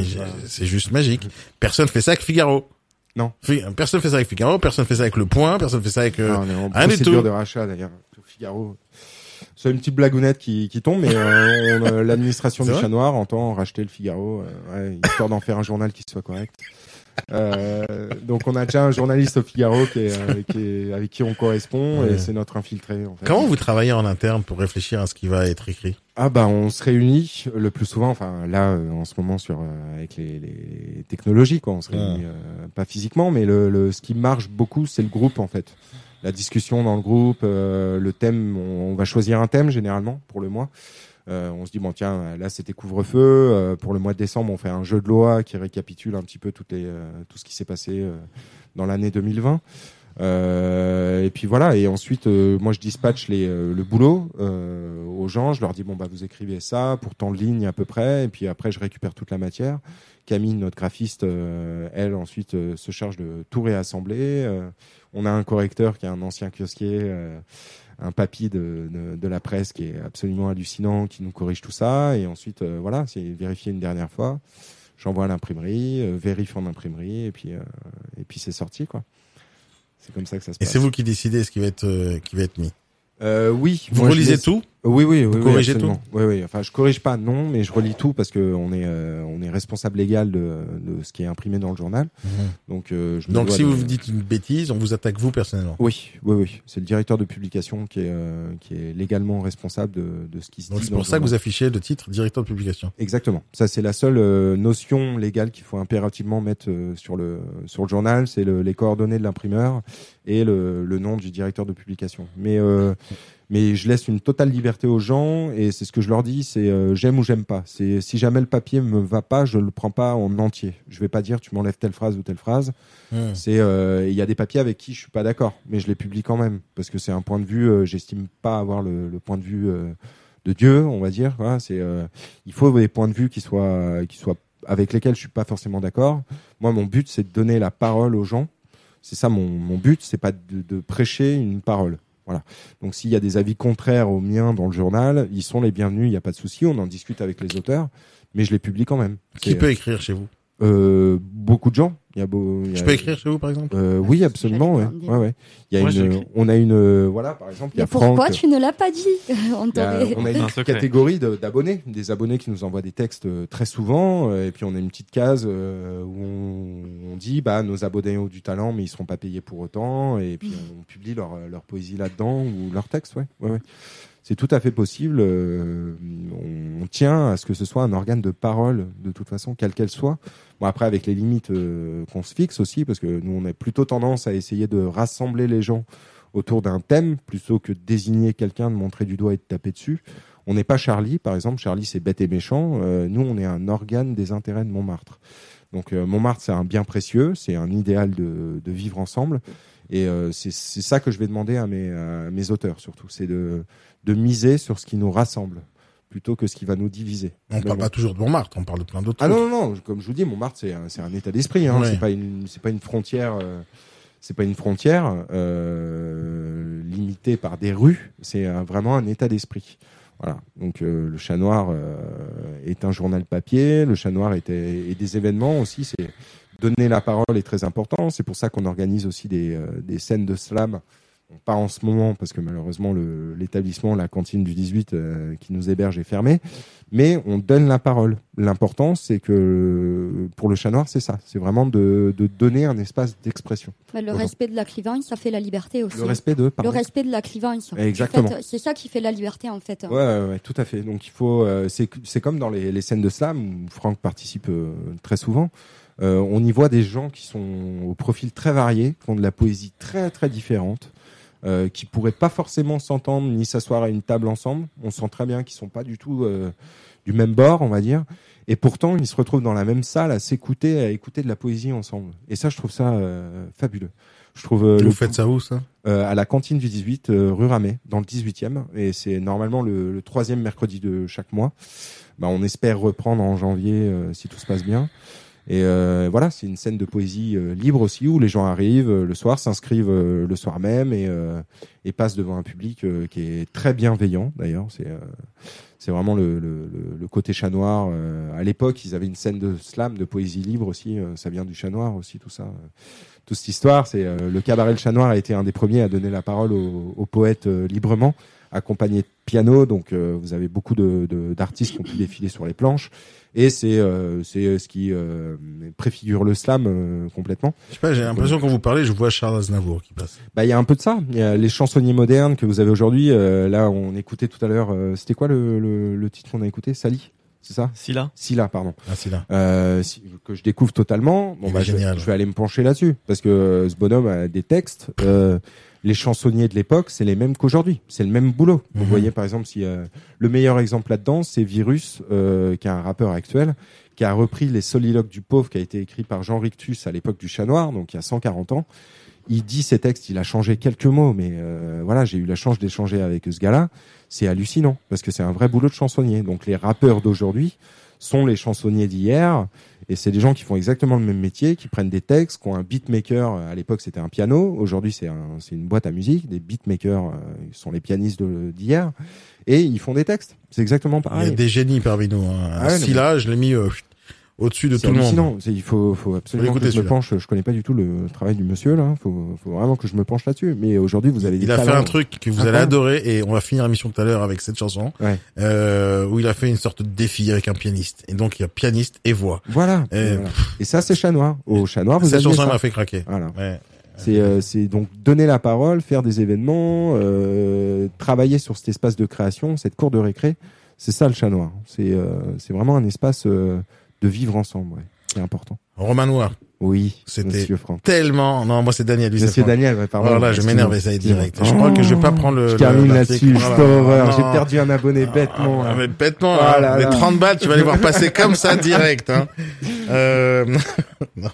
C'est juste magique. Personne fait ça avec Figaro. Non. Personne fait ça avec Figaro. Personne fait ça avec Le Point. Personne fait ça avec euh, on est en rien du procédure tout. de rachat d'ailleurs. Figaro. C'est une petite blagounette qui, qui tombe, mais euh, euh, <laughs> l'administration du Chat Noir entend racheter le Figaro, euh, ouais, histoire d'en faire un journal qui soit correct. Euh, donc on a déjà un journaliste au Figaro qui est, qui est- avec qui on correspond Ouais. et c'est notre infiltré. En fait. Comment vous travaillez en interne pour réfléchir à ce qui va être écrit? Ah bah on se réunit le plus souvent, enfin là euh, en ce moment sur euh, avec les, les technologies quoi, on se réunit euh, pas physiquement, mais le, le ce qui marche beaucoup c'est le groupe en fait. La discussion dans le groupe, euh, le thème, on, on va choisir un thème généralement pour le mois. Euh, on se dit bon tiens là c'était couvre-feu euh, pour le mois de décembre on fait un jeu de loi qui récapitule un petit peu toutes les euh, tout ce qui s'est passé euh, dans l'année 2020. Euh, et puis voilà. Et ensuite, moi, je dispatche les, le boulot aux gens. Je leur dis bon bah vous écrivez ça pour tant de lignes à peu près. Et puis après, je récupère toute la matière. Camille, notre graphiste, elle ensuite se charge de tout réassembler. On a un correcteur qui est un ancien kiosquier. euh, un papy de, de, de la presse qui est absolument hallucinant, qui nous corrige tout ça. Et ensuite, euh, voilà, c'est vérifier une dernière fois. J'envoie à l'imprimerie, euh, vérifie en imprimerie, et puis, euh, et puis c'est sorti, quoi. C'est comme ça que ça se Et passe. c'est vous qui décidez ce qui va être euh, qui va être mis. Euh, oui. Vous moi, relisez laisse- tout? Oui, oui, oui. Vous oui, corrigez absolument. Oui, oui. Enfin, je corrige pas, non, mais je relis tout parce que on est, euh, on est responsable légal de, de ce qui est imprimé dans le journal. Donc, euh, je me Donc si de- vous dites une bêtise, on vous attaque vous personnellement? Oui, oui, oui. C'est le directeur de publication qui est, euh, qui est légalement responsable de, de ce qui se Donc dit. c'est pour ça que vous affichez le titre directeur de publication. Exactement. Ça, c'est la seule euh, notion légale qu'il faut impérativement mettre euh, sur le sur le journal. C'est le, les coordonnées de l'imprimeur et le, le nom du directeur de publication. Mais euh, mais je laisse une totale liberté aux gens et c'est ce que je leur dis. C'est euh, j'aime ou j'aime pas. C'est si jamais le papier me va pas, je le prends pas en entier. Je vais pas dire tu m'enlèves telle phrase ou telle phrase. C'est euh, il y a des papiers avec qui je suis pas d'accord, mais je les publie quand même parce que c'est un point de vue. euh, J'estime pas avoir le, le point de vue euh, de Dieu, on va dire. Voilà, c'est euh, il faut des points de vue qui soient qui soient avec lesquels je suis pas forcément d'accord. Moi, mon but c'est de donner la parole aux gens. C'est ça mon, mon but, c'est pas de, de prêcher une parole. Voilà. Donc s'il y a des avis contraires aux miens dans le journal, ils sont les bienvenus, il n'y a pas de souci, on en discute avec les auteurs, mais je les publie quand même. Qui peut écrire chez vous? Euh, beaucoup de gens. Il y a beau, il y Je a- peux écrire chez vous par exemple euh, oui, absolument. Ouais. Ouais, ouais. Il y a Moi, une, on a une, euh, voilà, par exemple, il y a Mais pourquoi tu ne l'as pas dit <laughs> On a- on une catégorie de- d'abonnés, des abonnés qui nous envoient des textes euh, très souvent, euh, et puis on a une petite case euh, où on, on dit, bah, nos abonnés ont du talent, mais ils seront pas payés pour autant, et puis on publie leur, leur poésie là-dedans ou leur texte, ouais, ouais, ouais. C'est tout à fait possible. euh, on, tient à ce que ce soit un organe de parole, de toute façon, quelle qu'elle soit. Bon, après, avec les limites euh, qu'on se fixe aussi, parce que nous, on a plutôt tendance à essayer de rassembler les gens autour d'un thème, plutôt que de désigner quelqu'un, de montrer du doigt et de taper dessus. On n'est pas Charlie, par exemple. Charlie, c'est bête et méchant. Euh, nous, on est un organe des intérêts de Montmartre. Donc euh, Montmartre, c'est un bien précieux, c'est un idéal de, de vivre ensemble. Et euh, c'est c'est ça que je vais demander à mes, à mes auteurs, surtout. C'est de, de miser sur ce qui nous rassemble plutôt que ce qui va nous diviser. On Mais parle pas toujours de Montmartre, on parle de plein d'autres Ah non, non, non, comme je vous dis, Montmartre, c'est un, état d'esprit. Hein. Ouais. C'est pas une, c'est pas une frontière. euh, c'est pas une frontière euh, limitée par des rues. C'est vraiment un état d'esprit. Voilà. Donc euh, le Chat Noir euh, est un journal papier. Le Chat Noir était et des événements aussi. C'est donner la parole est très important. C'est pour ça qu'on organise aussi des, euh, des scènes de slam. Pas en ce moment parce que malheureusement le- l'établissement, la cantine du 18 euh, qui nous héberge est fermé. Mais on donne la parole. L'important c'est que pour le Chat Noir c'est ça. C'est vraiment de, de donner un espace d'expression. Le respect de la clivance, ça fait la liberté aussi. Le respect de, Le pardon. respect de la clivance. Exactement. C'est ça qui fait la liberté en fait. Ouais, ouais, ouais, tout à fait. Donc il faut, euh, c'est comme dans les, les scènes de slam où Franck participe euh, très souvent. Euh, on y voit des gens qui sont au profil très varié, qui font de la poésie très très différente, euh, qui pourraient pas forcément s'entendre ni s'asseoir à une table ensemble. On sent très bien qu'ils sont pas du tout euh, du même bord, on va dire. Et pourtant, ils se retrouvent dans la même salle à s'écouter, à écouter de la poésie ensemble. Et ça, je trouve ça euh, fabuleux. Je trouve. euh, Vous le- faites ça où, ça? euh, à la cantine du 18 euh, rue Ramet dans le 18e et c'est normalement le, le troisième mercredi de chaque mois. Bah, on espère reprendre en janvier euh, si tout se passe bien. Et euh, voilà, c'est une scène de poésie euh, libre aussi où les gens arrivent euh, le soir, s'inscrivent le soir même et, et passent devant un public qui est très bienveillant d'ailleurs. C'est c'est vraiment le, le, le- côté chat noir. À l'époque, ils avaient une scène de slam, de poésie libre aussi. ça vient du chat noir aussi, tout ça. toute cette histoire, c'est le cabaret Le Chat Noir a été un des premiers à donner la parole aux, aux poètes librement, accompagné de piano. Donc, euh, vous avez beaucoup de- de- d'artistes qui ont pu défiler sur les planches. Et c'est euh, c'est ce qui euh, préfigure le slam euh, complètement. Je sais pas, j'ai l'impression quand vous parlez, je vois Charles Aznavour qui passe. Bah, il y a un peu de ça. Il y a les chansonniers modernes que vous avez aujourd'hui. Euh, là, on écoutait tout à l'heure. euh, C'était quoi le, le, le titre qu'on a écouté? Sally, c'est ça? Silla. Silla, pardon. Ah, là. Euh, si- que je découvre totalement. Bon, bah, je, je vais aller me pencher là-dessus parce que euh, ce bonhomme a des textes. Euh, les chansonniers de l'époque, c'est les mêmes qu'aujourd'hui. C'est le même boulot. Vous Mhm. voyez, par exemple, si euh, le meilleur exemple là-dedans, c'est Virus, euh, qui est un rappeur actuel, qui a repris les soliloques du pauvre, qui a été écrit par Jean Rictus à l'époque du Chat Noir, donc il y a 140 ans. Il dit ses textes, il a changé quelques mots, mais euh, voilà, j'ai eu la chance d'échanger avec ce gars-là. C'est hallucinant parce que c'est un vrai boulot de chansonnier. Donc les rappeurs d'aujourd'hui sont les chansonniers d'hier. Et c'est des gens qui font exactement le même métier, qui prennent des textes, qui ont un beatmaker. À l'époque, c'était un piano. Aujourd'hui, c'est un, c'est une boîte à musique. Des beatmakers euh, ils sont les pianistes d'hier. Et ils font des textes. C'est exactement Il y a pareil. des génies parmi nous. Hein. Ah ouais, là, je l'ai mis euh, au-dessus de tout le monde. Il faut, faut absolument que je me penche. Je connais pas du tout le travail du monsieur là. Faut, faut vraiment que je me penche là-dessus. Mais aujourd'hui, vous avez des Il a fait un truc que vous allez adorer et on va finir l'émission tout à l'heure avec cette chanson Ouais. euh, où il a fait une sorte de défi avec un pianiste et donc il y a pianiste et voix. Voilà. Et- Et, voilà. Et ça, c'est chat noir. Au chat noir, vous Cette chanson m'a fait craquer. Voilà. Ouais. C'est euh, donc donner la parole, faire des événements, euh, travailler sur cet espace de création, cette cour de récré. C'est ça le chat noir. C'est euh, c'est vraiment un espace euh, de vivre ensemble. Ouais. C'est important. Romain Noir, Oui, C'était Monsieur Franck. tellement. Non, moi c'est Daniel. Lui, c'est Monsieur. Daniel, ouais, pardon. Voilà, je m'énerve et ça est direct. Je crois que je vais pas prendre le. Je le- termine là-dessus. Voilà. Horreur. J'ai perdu un abonné bêtement. Ah, là. mais bêtement, Ah hein. là là. 30 balles, tu vas les voir <laughs> passer comme ça direct. Hein. <laughs> Euh... <laughs> non.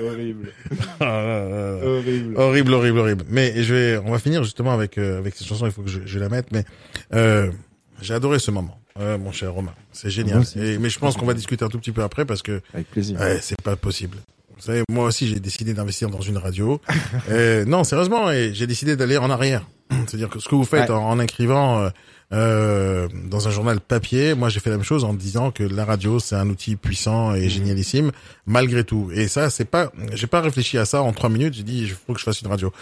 Horrible. Ah, ah, ah. Horrible. horrible, horrible, horrible. Mais je vais, on va finir justement avec euh, avec cette chanson. Il faut que je, je la mette. Mais euh, j'ai adoré ce moment, euh, mon cher Romain. C'est génial. Et, mais je pense qu'on va discuter un tout petit peu après parce que Avec plaisir. ouais, c'est pas possible. Vous savez, moi aussi, j'ai décidé d'investir dans une radio. <laughs> Non, sérieusement, et j'ai décidé d'aller en arrière. <clears throat> C'est-à-dire que ce que vous faites Ouais. en, en écrivant euh, euh, dans un journal papier, moi j'ai fait la même chose en disant que la radio c'est un outil puissant Mmh. et génialissime malgré tout. Et ça, c'est pas, j'ai pas réfléchi à ça en trois minutes. J'ai dit, il faut que je fasse une radio.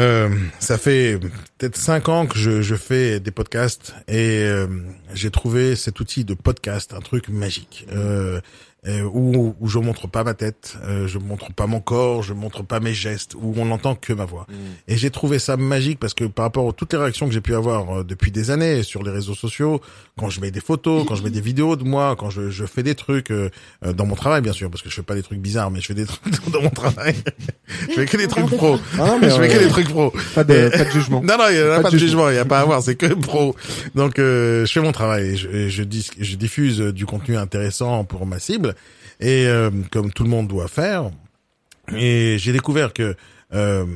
Euh, ça fait peut-être cinq ans que je, je fais des podcasts et euh, j'ai trouvé cet outil de podcast un truc magique. Euh, euh, où, où je montre pas ma tête, euh, je montre pas mon corps, je montre pas mes gestes, où on n'entend que ma voix. Et j'ai trouvé ça magique parce que par rapport à toutes les réactions que j'ai pu avoir euh, depuis des années sur les réseaux sociaux, quand je mets des photos, quand je mets des vidéos de moi, quand je, je fais des trucs euh, euh, dans mon travail bien sûr, parce que je fais pas des trucs bizarres, mais je fais des trucs <laughs> dans mon travail. je fais que des trucs pro. Ah non, mais, je fais que des trucs pro. Pas de, pas de jugement. non, non, il n'y a Pas pas, de jugement, il n'y a pas à voir, c'est que pro. Donc, euh, je fais mon travail, et je, et je, dis, je diffuse du contenu intéressant pour ma cible, et euh, comme tout le monde doit faire. Et j'ai découvert que euh,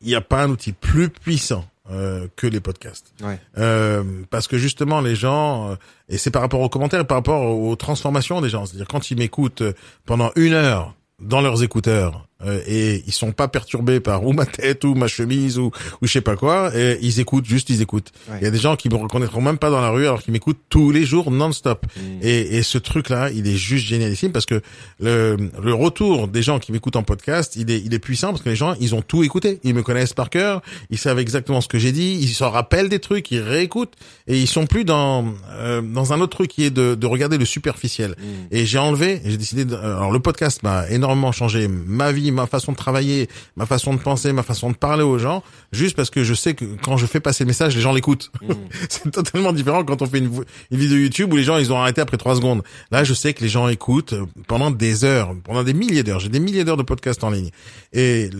il n'y a pas un outil plus puissant euh, que les podcasts. Ouais. Euh, parce que justement les gens euh, et c'est par rapport aux commentaires et par rapport aux transformations des gens c'est-à-dire quand ils m'écoutent pendant une heure dans leurs écouteurs euh, et ils sont pas perturbés par ou ma tête ou ma chemise ou ou je sais pas quoi. Et ils écoutent juste ils écoutent. Ouais. il y a des gens qui me reconnaîtront même pas dans la rue alors qu'ils m'écoutent tous les jours non-stop. Mm. et, et ce truc là il est juste génialissime parce que le, le retour des gens qui m'écoutent en podcast il est il est puissant parce que les gens ils ont tout écouté. Ils me connaissent par cœur. Ils savent exactement ce que j'ai dit. Ils s'en rappellent des trucs ils réécoutent. Et ils sont plus dans euh, dans un autre truc qui est de, de regarder le superficiel. Et j'ai enlevé j'ai décidé de, alors le podcast m'a énormément changé ma vie ma façon de travailler ma façon de penser ma façon de parler aux gens juste parce que je sais que quand je fais passer le message les gens l'écoutent. <laughs> C'est totalement différent quand on fait une, vidéo YouTube où les gens ils ont arrêté après trois secondes. Là je sais que les gens écoutent euh, pendant des heures pendant des milliers d'heures. J'ai des milliers d'heures de podcasts en ligne. Et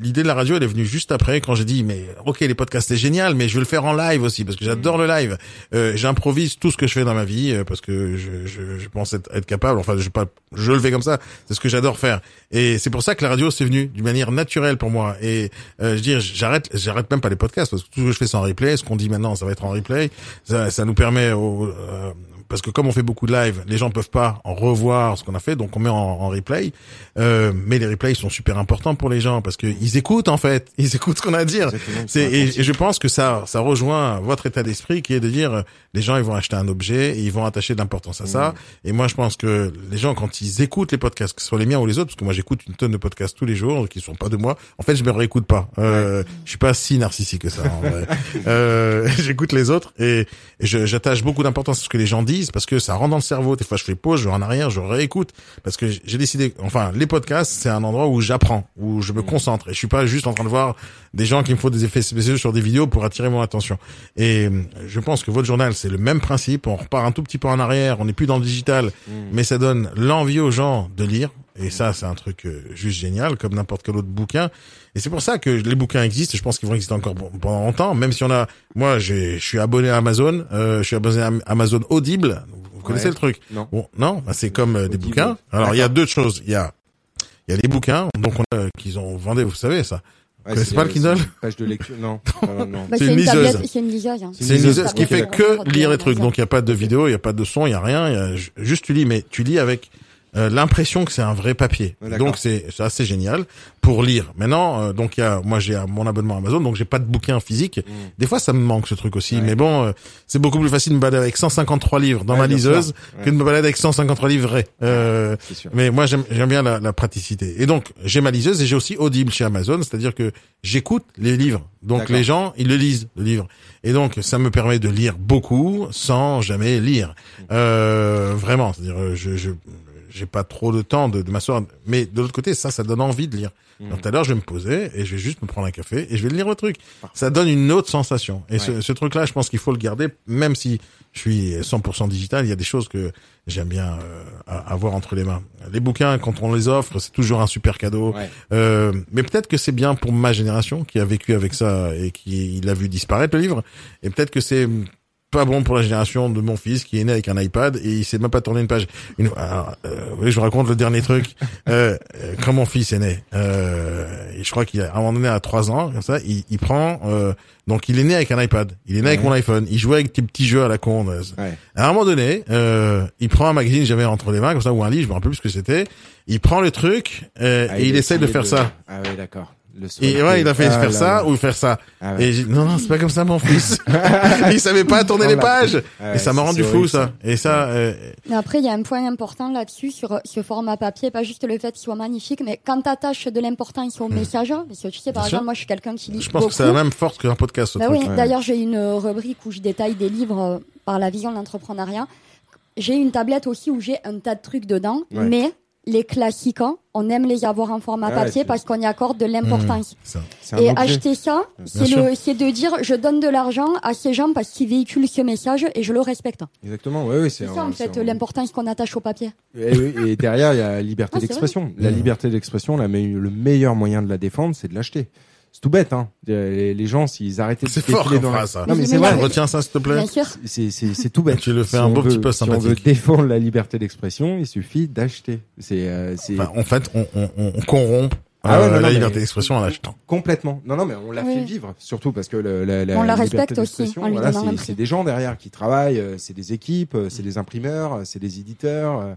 l'idée de la radio elle est venue juste après quand j'ai dit mais ok les podcasts c'est génial mais je veux le faire en live aussi parce que j'adore le live. Euh, j'improvise tout ce que je fais dans ma vie euh, parce que je, je, je pense être, être capable. Enfin je pas je le fais comme ça c'est ce que j'adore faire. Et c'est pour ça que la radio c'est venu d'une manière naturelle pour moi. Et euh, je dire j'arrête j'arrête même pas les podcasts parce que tout ce que je fais c'est en replay. Ce qu'on dit maintenant ça va être en replay. Ça, ça nous permet au, euh, parce que comme on fait beaucoup de live, les gens peuvent pas en revoir ce qu'on a fait, donc on met en, en replay. Euh, mais les replays sont super importants pour les gens parce que ils écoutent en fait, <laughs> ils écoutent ce qu'on a à dire. C'est et, je pense que ça ça rejoint votre état d'esprit qui est de dire les gens ils vont acheter un objet et ils vont attacher de l'importance à ça. Et moi je pense que les gens quand ils écoutent les podcasts, que ce soit les miens ou les autres, parce que moi j'écoute une tonne de podcasts tous les jours qui sont pas de moi. En fait je me réécoute pas. Euh, Je suis pas si narcissique que ça. en vrai. <laughs> Euh, <laughs> j'écoute les autres et, et je- j'attache beaucoup d'importance à ce que les gens disent parce que ça rentre dans le cerveau. Des fois, je fais pause, je vais en arrière, je réécoute parce que j'ai décidé. Enfin, les podcasts, c'est un endroit où j'apprends, où je me concentre et je suis pas juste en train de voir des gens qui me font des effets spéciaux sur des vidéos pour attirer mon attention. Et euh, je pense que votre journal, c'est le même principe. On repart un tout petit peu en arrière, on n'est plus dans le digital, mais ça donne l'envie aux gens de lire. Et ça, c'est un truc euh, juste génial, comme n'importe quel autre bouquin. Et c'est pour ça que les bouquins existent. et Je pense qu'ils vont exister encore pendant longtemps, même si on a. Moi, j'ai- je suis abonné à Amazon. Euh, je suis abonné à Amazon Audible. Vous connaissez Ouais. le truc? Non. Bon, non, bah, c'est comme euh, des bouquins. Alors, il y a deux choses. Il y a, il y a des bouquins, donc on a, qu'ils ont vendé. Vous savez ça. Ouais, connaissez c'est- pas le Kindle? c'est une Page de lecture, non. <laughs> non, non. Bah, C'est une liseuse. c'est une liseuse. hein. C'est une liseuse, ce qui fait que lire les trucs. Donc il y a pas de vidéo, il y a pas de son, il y a rien. Y a juste tu lis, mais tu lis avec euh, l'impression que c'est un vrai papier. Ouais, donc c'est c'est assez génial pour lire. Maintenant, euh, donc il y a, moi j'ai mon abonnement Amazon, donc j'ai pas de bouquin physique. Mm. Des fois ça me manque ce truc aussi, mais bon, euh, c'est beaucoup plus facile de me balader avec 153 livres dans Ouais, ma liseuse que de me balader avec 153 livres vrais. Euh, mais moi j'aime j'aime bien la, la praticité. Et donc j'ai ma liseuse et j'ai aussi Audible chez Amazon, c'est-à-dire que j'écoute les livres. Donc les gens ils le lisent le livre. Et donc ça me permet de lire beaucoup sans jamais lire. Euh, vraiment, c'est-à-dire je je j'ai pas trop de temps de, de m'asseoir. Mais de l'autre côté ça ça donne envie de lire. Donc tout à l'heure je vais me poser et je vais juste me prendre un café et je vais lire le truc. Ça donne une autre sensation. Et ce, ce truc-là, je pense qu'il faut le garder, même si je suis 100% digital. Il y a des choses que j'aime bien euh, avoir entre les mains. Les bouquins, quand on les offre, c'est toujours un super cadeau. Ouais. Euh, mais peut-être que c'est bien pour ma génération qui a vécu avec ça et qui il a vu disparaître le livre. Et peut-être que c'est pas bon pour la génération de mon fils qui est né avec un iPad et il sait même pas tourner une page. Une, alors, euh, oui, je vous raconte le dernier truc. <laughs> Euh, euh, quand mon fils est né, euh, et je crois qu'il a, à un moment donné à trois ans, comme ça, il, il prend. euh, donc il est né avec un iPad. Il est né avec mon iPhone. Il jouait avec des petits jeux à la con. Ouais. à un moment donné, euh, il prend un magazine j'avais entre les mains, comme ça, ou un livre, je me rappelle plus ce que c'était. Il prend le truc euh, Ah, et il, essaie de faire ça. Ah ouais, d'accord. Le Et ouais, il a fait Ah faire là ça là. ou faire ça. Ah ouais. Et j'ai dit, non, non, c'est pas comme ça, mon fils. <laughs> <laughs> il savait pas tourner Oh les pages. Ah ouais, et ça m'a rendu fou, ça. ça. Et ça, euh, Mais après, il y a un point important là-dessus sur ce format papier, pas juste le fait qu'il soit magnifique, mais quand tu attaches de l'importance au message, parce que tu sais, par Bien exemple, sûr. moi je suis quelqu'un qui lit je pense beaucoup. que c'est la même force qu'un podcast. Bah oui, d'ailleurs, j'ai une rubrique où je détaille des livres euh, par la vision de l'entrepreneuriat. J'ai une tablette aussi où j'ai un tas de trucs dedans, Ouais. mais les classiques, on aime les avoir en format papier parce qu'on y accorde de l'importance. Un Et acheter ça, c'est de dire, je donne de l'argent à ces gens parce qu'ils véhiculent ce message et je le respecte. Exactement, ouais, ouais, c'est C'est ça, en fait, l'importance qu'on attache au papier. Et, oui, et derrière, il y a la liberté <laughs> Ah, d'expression. La Mmh. liberté d'expression, me- le meilleur moyen de la défendre, c'est de l'acheter. C'est tout bête, hein. Les, les gens, s'ils arrêtaient de C'est fort comme dans phrase, ça. Non, mais c'est vrai. Retiens ça, s'il te plaît. Bien sûr. C'est, c'est, c'est tout bête. Tu le fais un on beau veut- petit peu Si on veut sympathique. défendre la liberté d'expression, il suffit d'acheter. C'est, euh, c'est Enfin, en fait, on, on, on on corrompt Ah ouais, euh, non, la mais- liberté d'expression en l'achetant. complètement. Non, non, mais on l'a Oui. fait vivre, surtout parce que le, la, la On la liberté respecte aussi, d'expression, en lui voilà, donnant un c'est, prix. c'est des gens derrière qui travaillent, euh, c'est des équipes, euh, c'est des imprimeurs, euh, c'est des éditeurs, euh,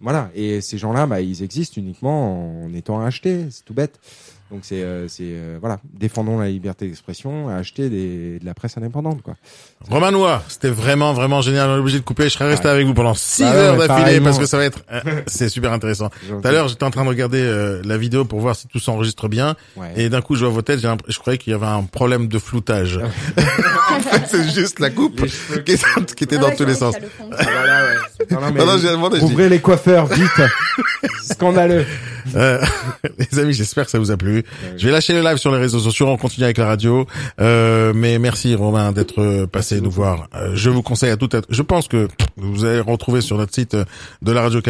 voilà. Et ces gens-là, bah, ils existent uniquement en étant achetés. C'est tout bête. Donc c'est, euh, c'est, euh, voilà, défendons la liberté d'expression, acheter des, de la presse indépendante, quoi. Romain Noir, c'était vraiment, vraiment génial. On est obligé de couper. Je serais resté avec vous pendant six Bah ouais, heures ouais, d'affilée parce que ça va être, euh, <laughs> c'est super intéressant. Tout à l'heure, j'étais en train de regarder euh, la vidéo pour voir si tout s'enregistre bien. Ouais. Et d'un coup, je vois vos têtes. Je croyais qu'il y avait un problème de floutage. <laughs> en fait, c'est juste la coupe qui, était Ah dans tous les sens. le. Ah, voilà. Non, non, Non, demandé, ouvrez les coiffeurs, vite. <laughs> Scandaleux. Euh, les amis, j'espère que ça vous a plu. Je vais lâcher le live sur les réseaux sociaux. On continue avec la radio. Euh, mais merci Romain d'être passé nous voir. Euh, je vous conseille à tout. être- Je pense que vous allez retrouver sur notre site euh, de la radio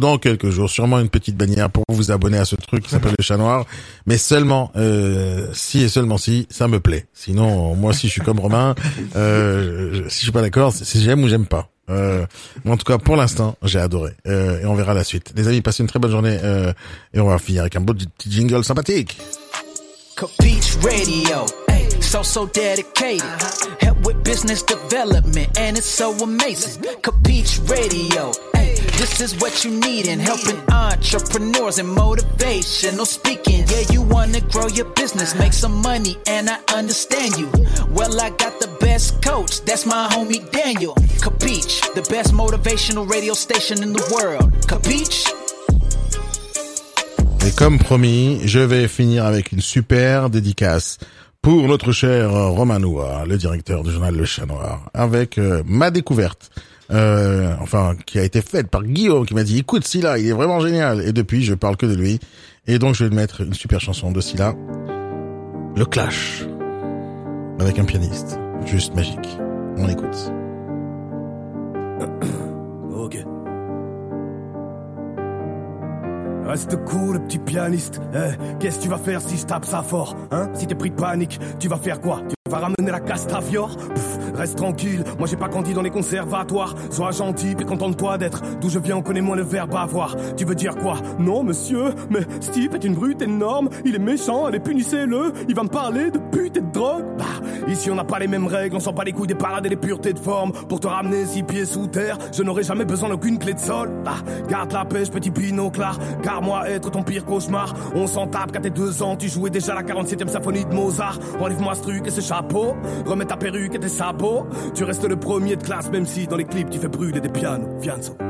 dans quelques jours sûrement une petite bannière pour vous abonner à ce truc qui s'appelle le chat noir. Mais seulement euh, si et seulement si ça me plaît. Sinon, moi si je suis comme Romain, euh, si je suis pas d'accord, c'est si j'aime ou j'aime pas. Euh, mais en tout cas, pour l'instant, j'ai adoré. Euh, et on verra la suite. Les amis, passez une très bonne journée. euh, et on va finir avec un beau petit jingle sympathique. Capiche Radio, so so dedicated. Help with business development, and it's so amazing. Capiche Radio, ay, this is what you need in helping entrepreneurs and motivational speaking. Yeah, you wanna grow your business, make some money, and I understand you. Well, I got the best coach, that's my homie Daniel. Capiche, the best motivational radio station in the world. Capiche? Et comme promis, je vais finir avec une super dédicace pour notre cher Romain Noir, le directeur du journal Le Chat Noir, avec euh, ma découverte. Euh, enfin, qui a été faite par Guillaume, qui m'a dit, écoute Silla, il est vraiment génial. Et depuis, je parle que de lui. Et donc, je vais mettre une super chanson de Silla. Le Clash. Avec un pianiste. Juste magique. On écoute. Reste cool, petit pianiste. Eh, qu'est-ce que tu vas faire si je tape ça fort Hein? Si t'es pris de panique, tu vas faire quoi? Tu vas ramener la castafiore Pff, Reste tranquille, moi j'ai pas grandi dans les conservatoires. Sois gentil, puis contente-toi d'être. D'où je viens, on connaît moins le verbe avoir. Tu veux dire quoi? Non, monsieur, mais Steve est une brute énorme. Il est méchant, allez, punissez-le. Il va me parler de pute et de drogue. Bah, ici on n'a pas les mêmes règles, on sent pas les couilles des parades et les puretés de forme. Pour te ramener six pieds sous terre, je n'aurai jamais besoin d'aucune clé de sol. Bah, garde la pêche, petit binoclard. Car moi, être ton pire cauchemar. On s'en tape qu'à tes deux ans, tu jouais déjà la 47ème symphonie de Mozart. Enlève-moi ce truc et ce chapeau. Remets ta perruque et tes sabots. Tu restes le premier de classe, même si dans les clips tu fais brûler des pianos. Fianzo.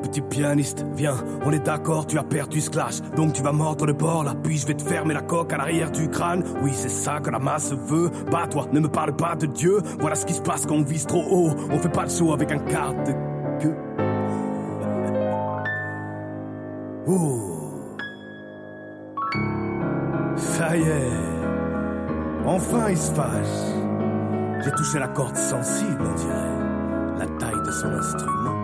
Petit pianiste, viens, on est d'accord, tu as perdu ce clash, donc tu vas mordre le bord là, puis je vais te fermer la coque à l'arrière du crâne. Oui, c'est ça que la masse veut. Bah, toi, ne me parle pas de Dieu, voilà ce qui se passe quand on vise trop haut. On fait pas de show avec un quart de queue. Ouh. Ça y est, enfin il se fâche. J'ai touché la corde sensible, on dirait, la taille de son instrument.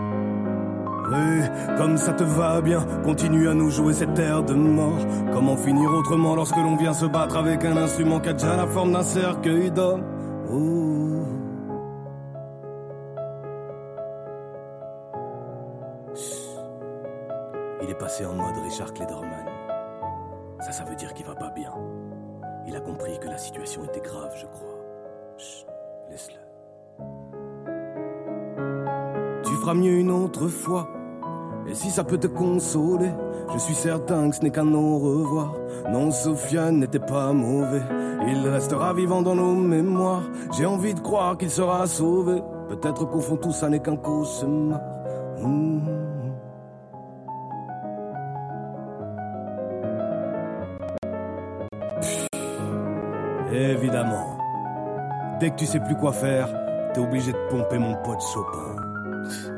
Comme ça te va bien, continue à nous jouer cette air de mort. Comment finir autrement lorsque l'on vient se battre avec un instrument qui a déjà la forme d'un cercueil d'homme. Chut. Il est passé en mode Richard Klederman. Ça, ça veut dire qu'il va pas bien. Il a compris que la situation était grave, je crois. Chut, laisse-le. Tu feras mieux une autre fois. Et si ça peut te consoler, je suis certain que ce n'est qu'un au revoir. Non, Sofiane n'était pas mauvais. Il restera vivant dans nos mémoires. J'ai envie de croire qu'il sera sauvé. Peut-être qu'au fond tout ça n'est qu'un cauchemar. Mmh. Évidemment. Dès que tu sais plus quoi faire, t'es obligé de pomper mon pote Chopin.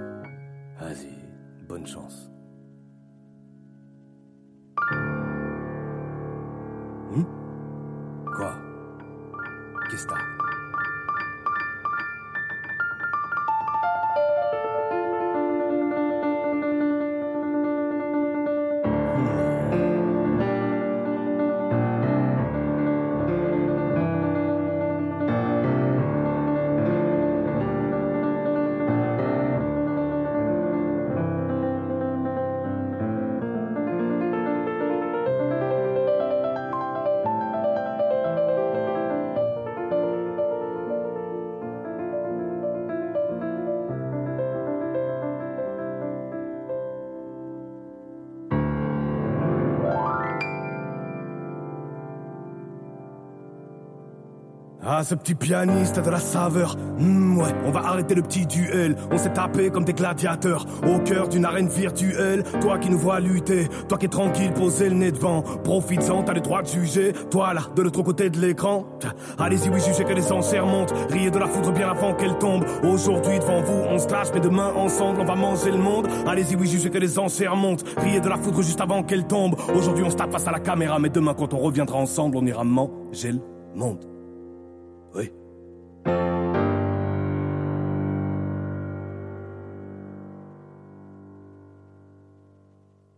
Ce petit pianiste a de la saveur. Hmm, ouais, on va arrêter le petit duel. On s'est tapé comme des gladiateurs au cœur d'une arène virtuelle. Toi qui nous vois lutter, toi qui es tranquille, posé le nez devant. Profites-en, t'as le droit de juger. Toi là, de l'autre côté de l'écran. Allez-y, oui, jugez que les enchères montent. Riez de la foudre bien avant qu'elle tombe. Aujourd'hui, devant vous, on se lâche, mais demain, ensemble, on va manger le monde. Allez-y, oui, jugez que les enchères montent. Riez de la foudre juste avant qu'elle tombe. Aujourd'hui, on se tape face à la caméra, mais demain, quand on reviendra ensemble, on ira manger le monde.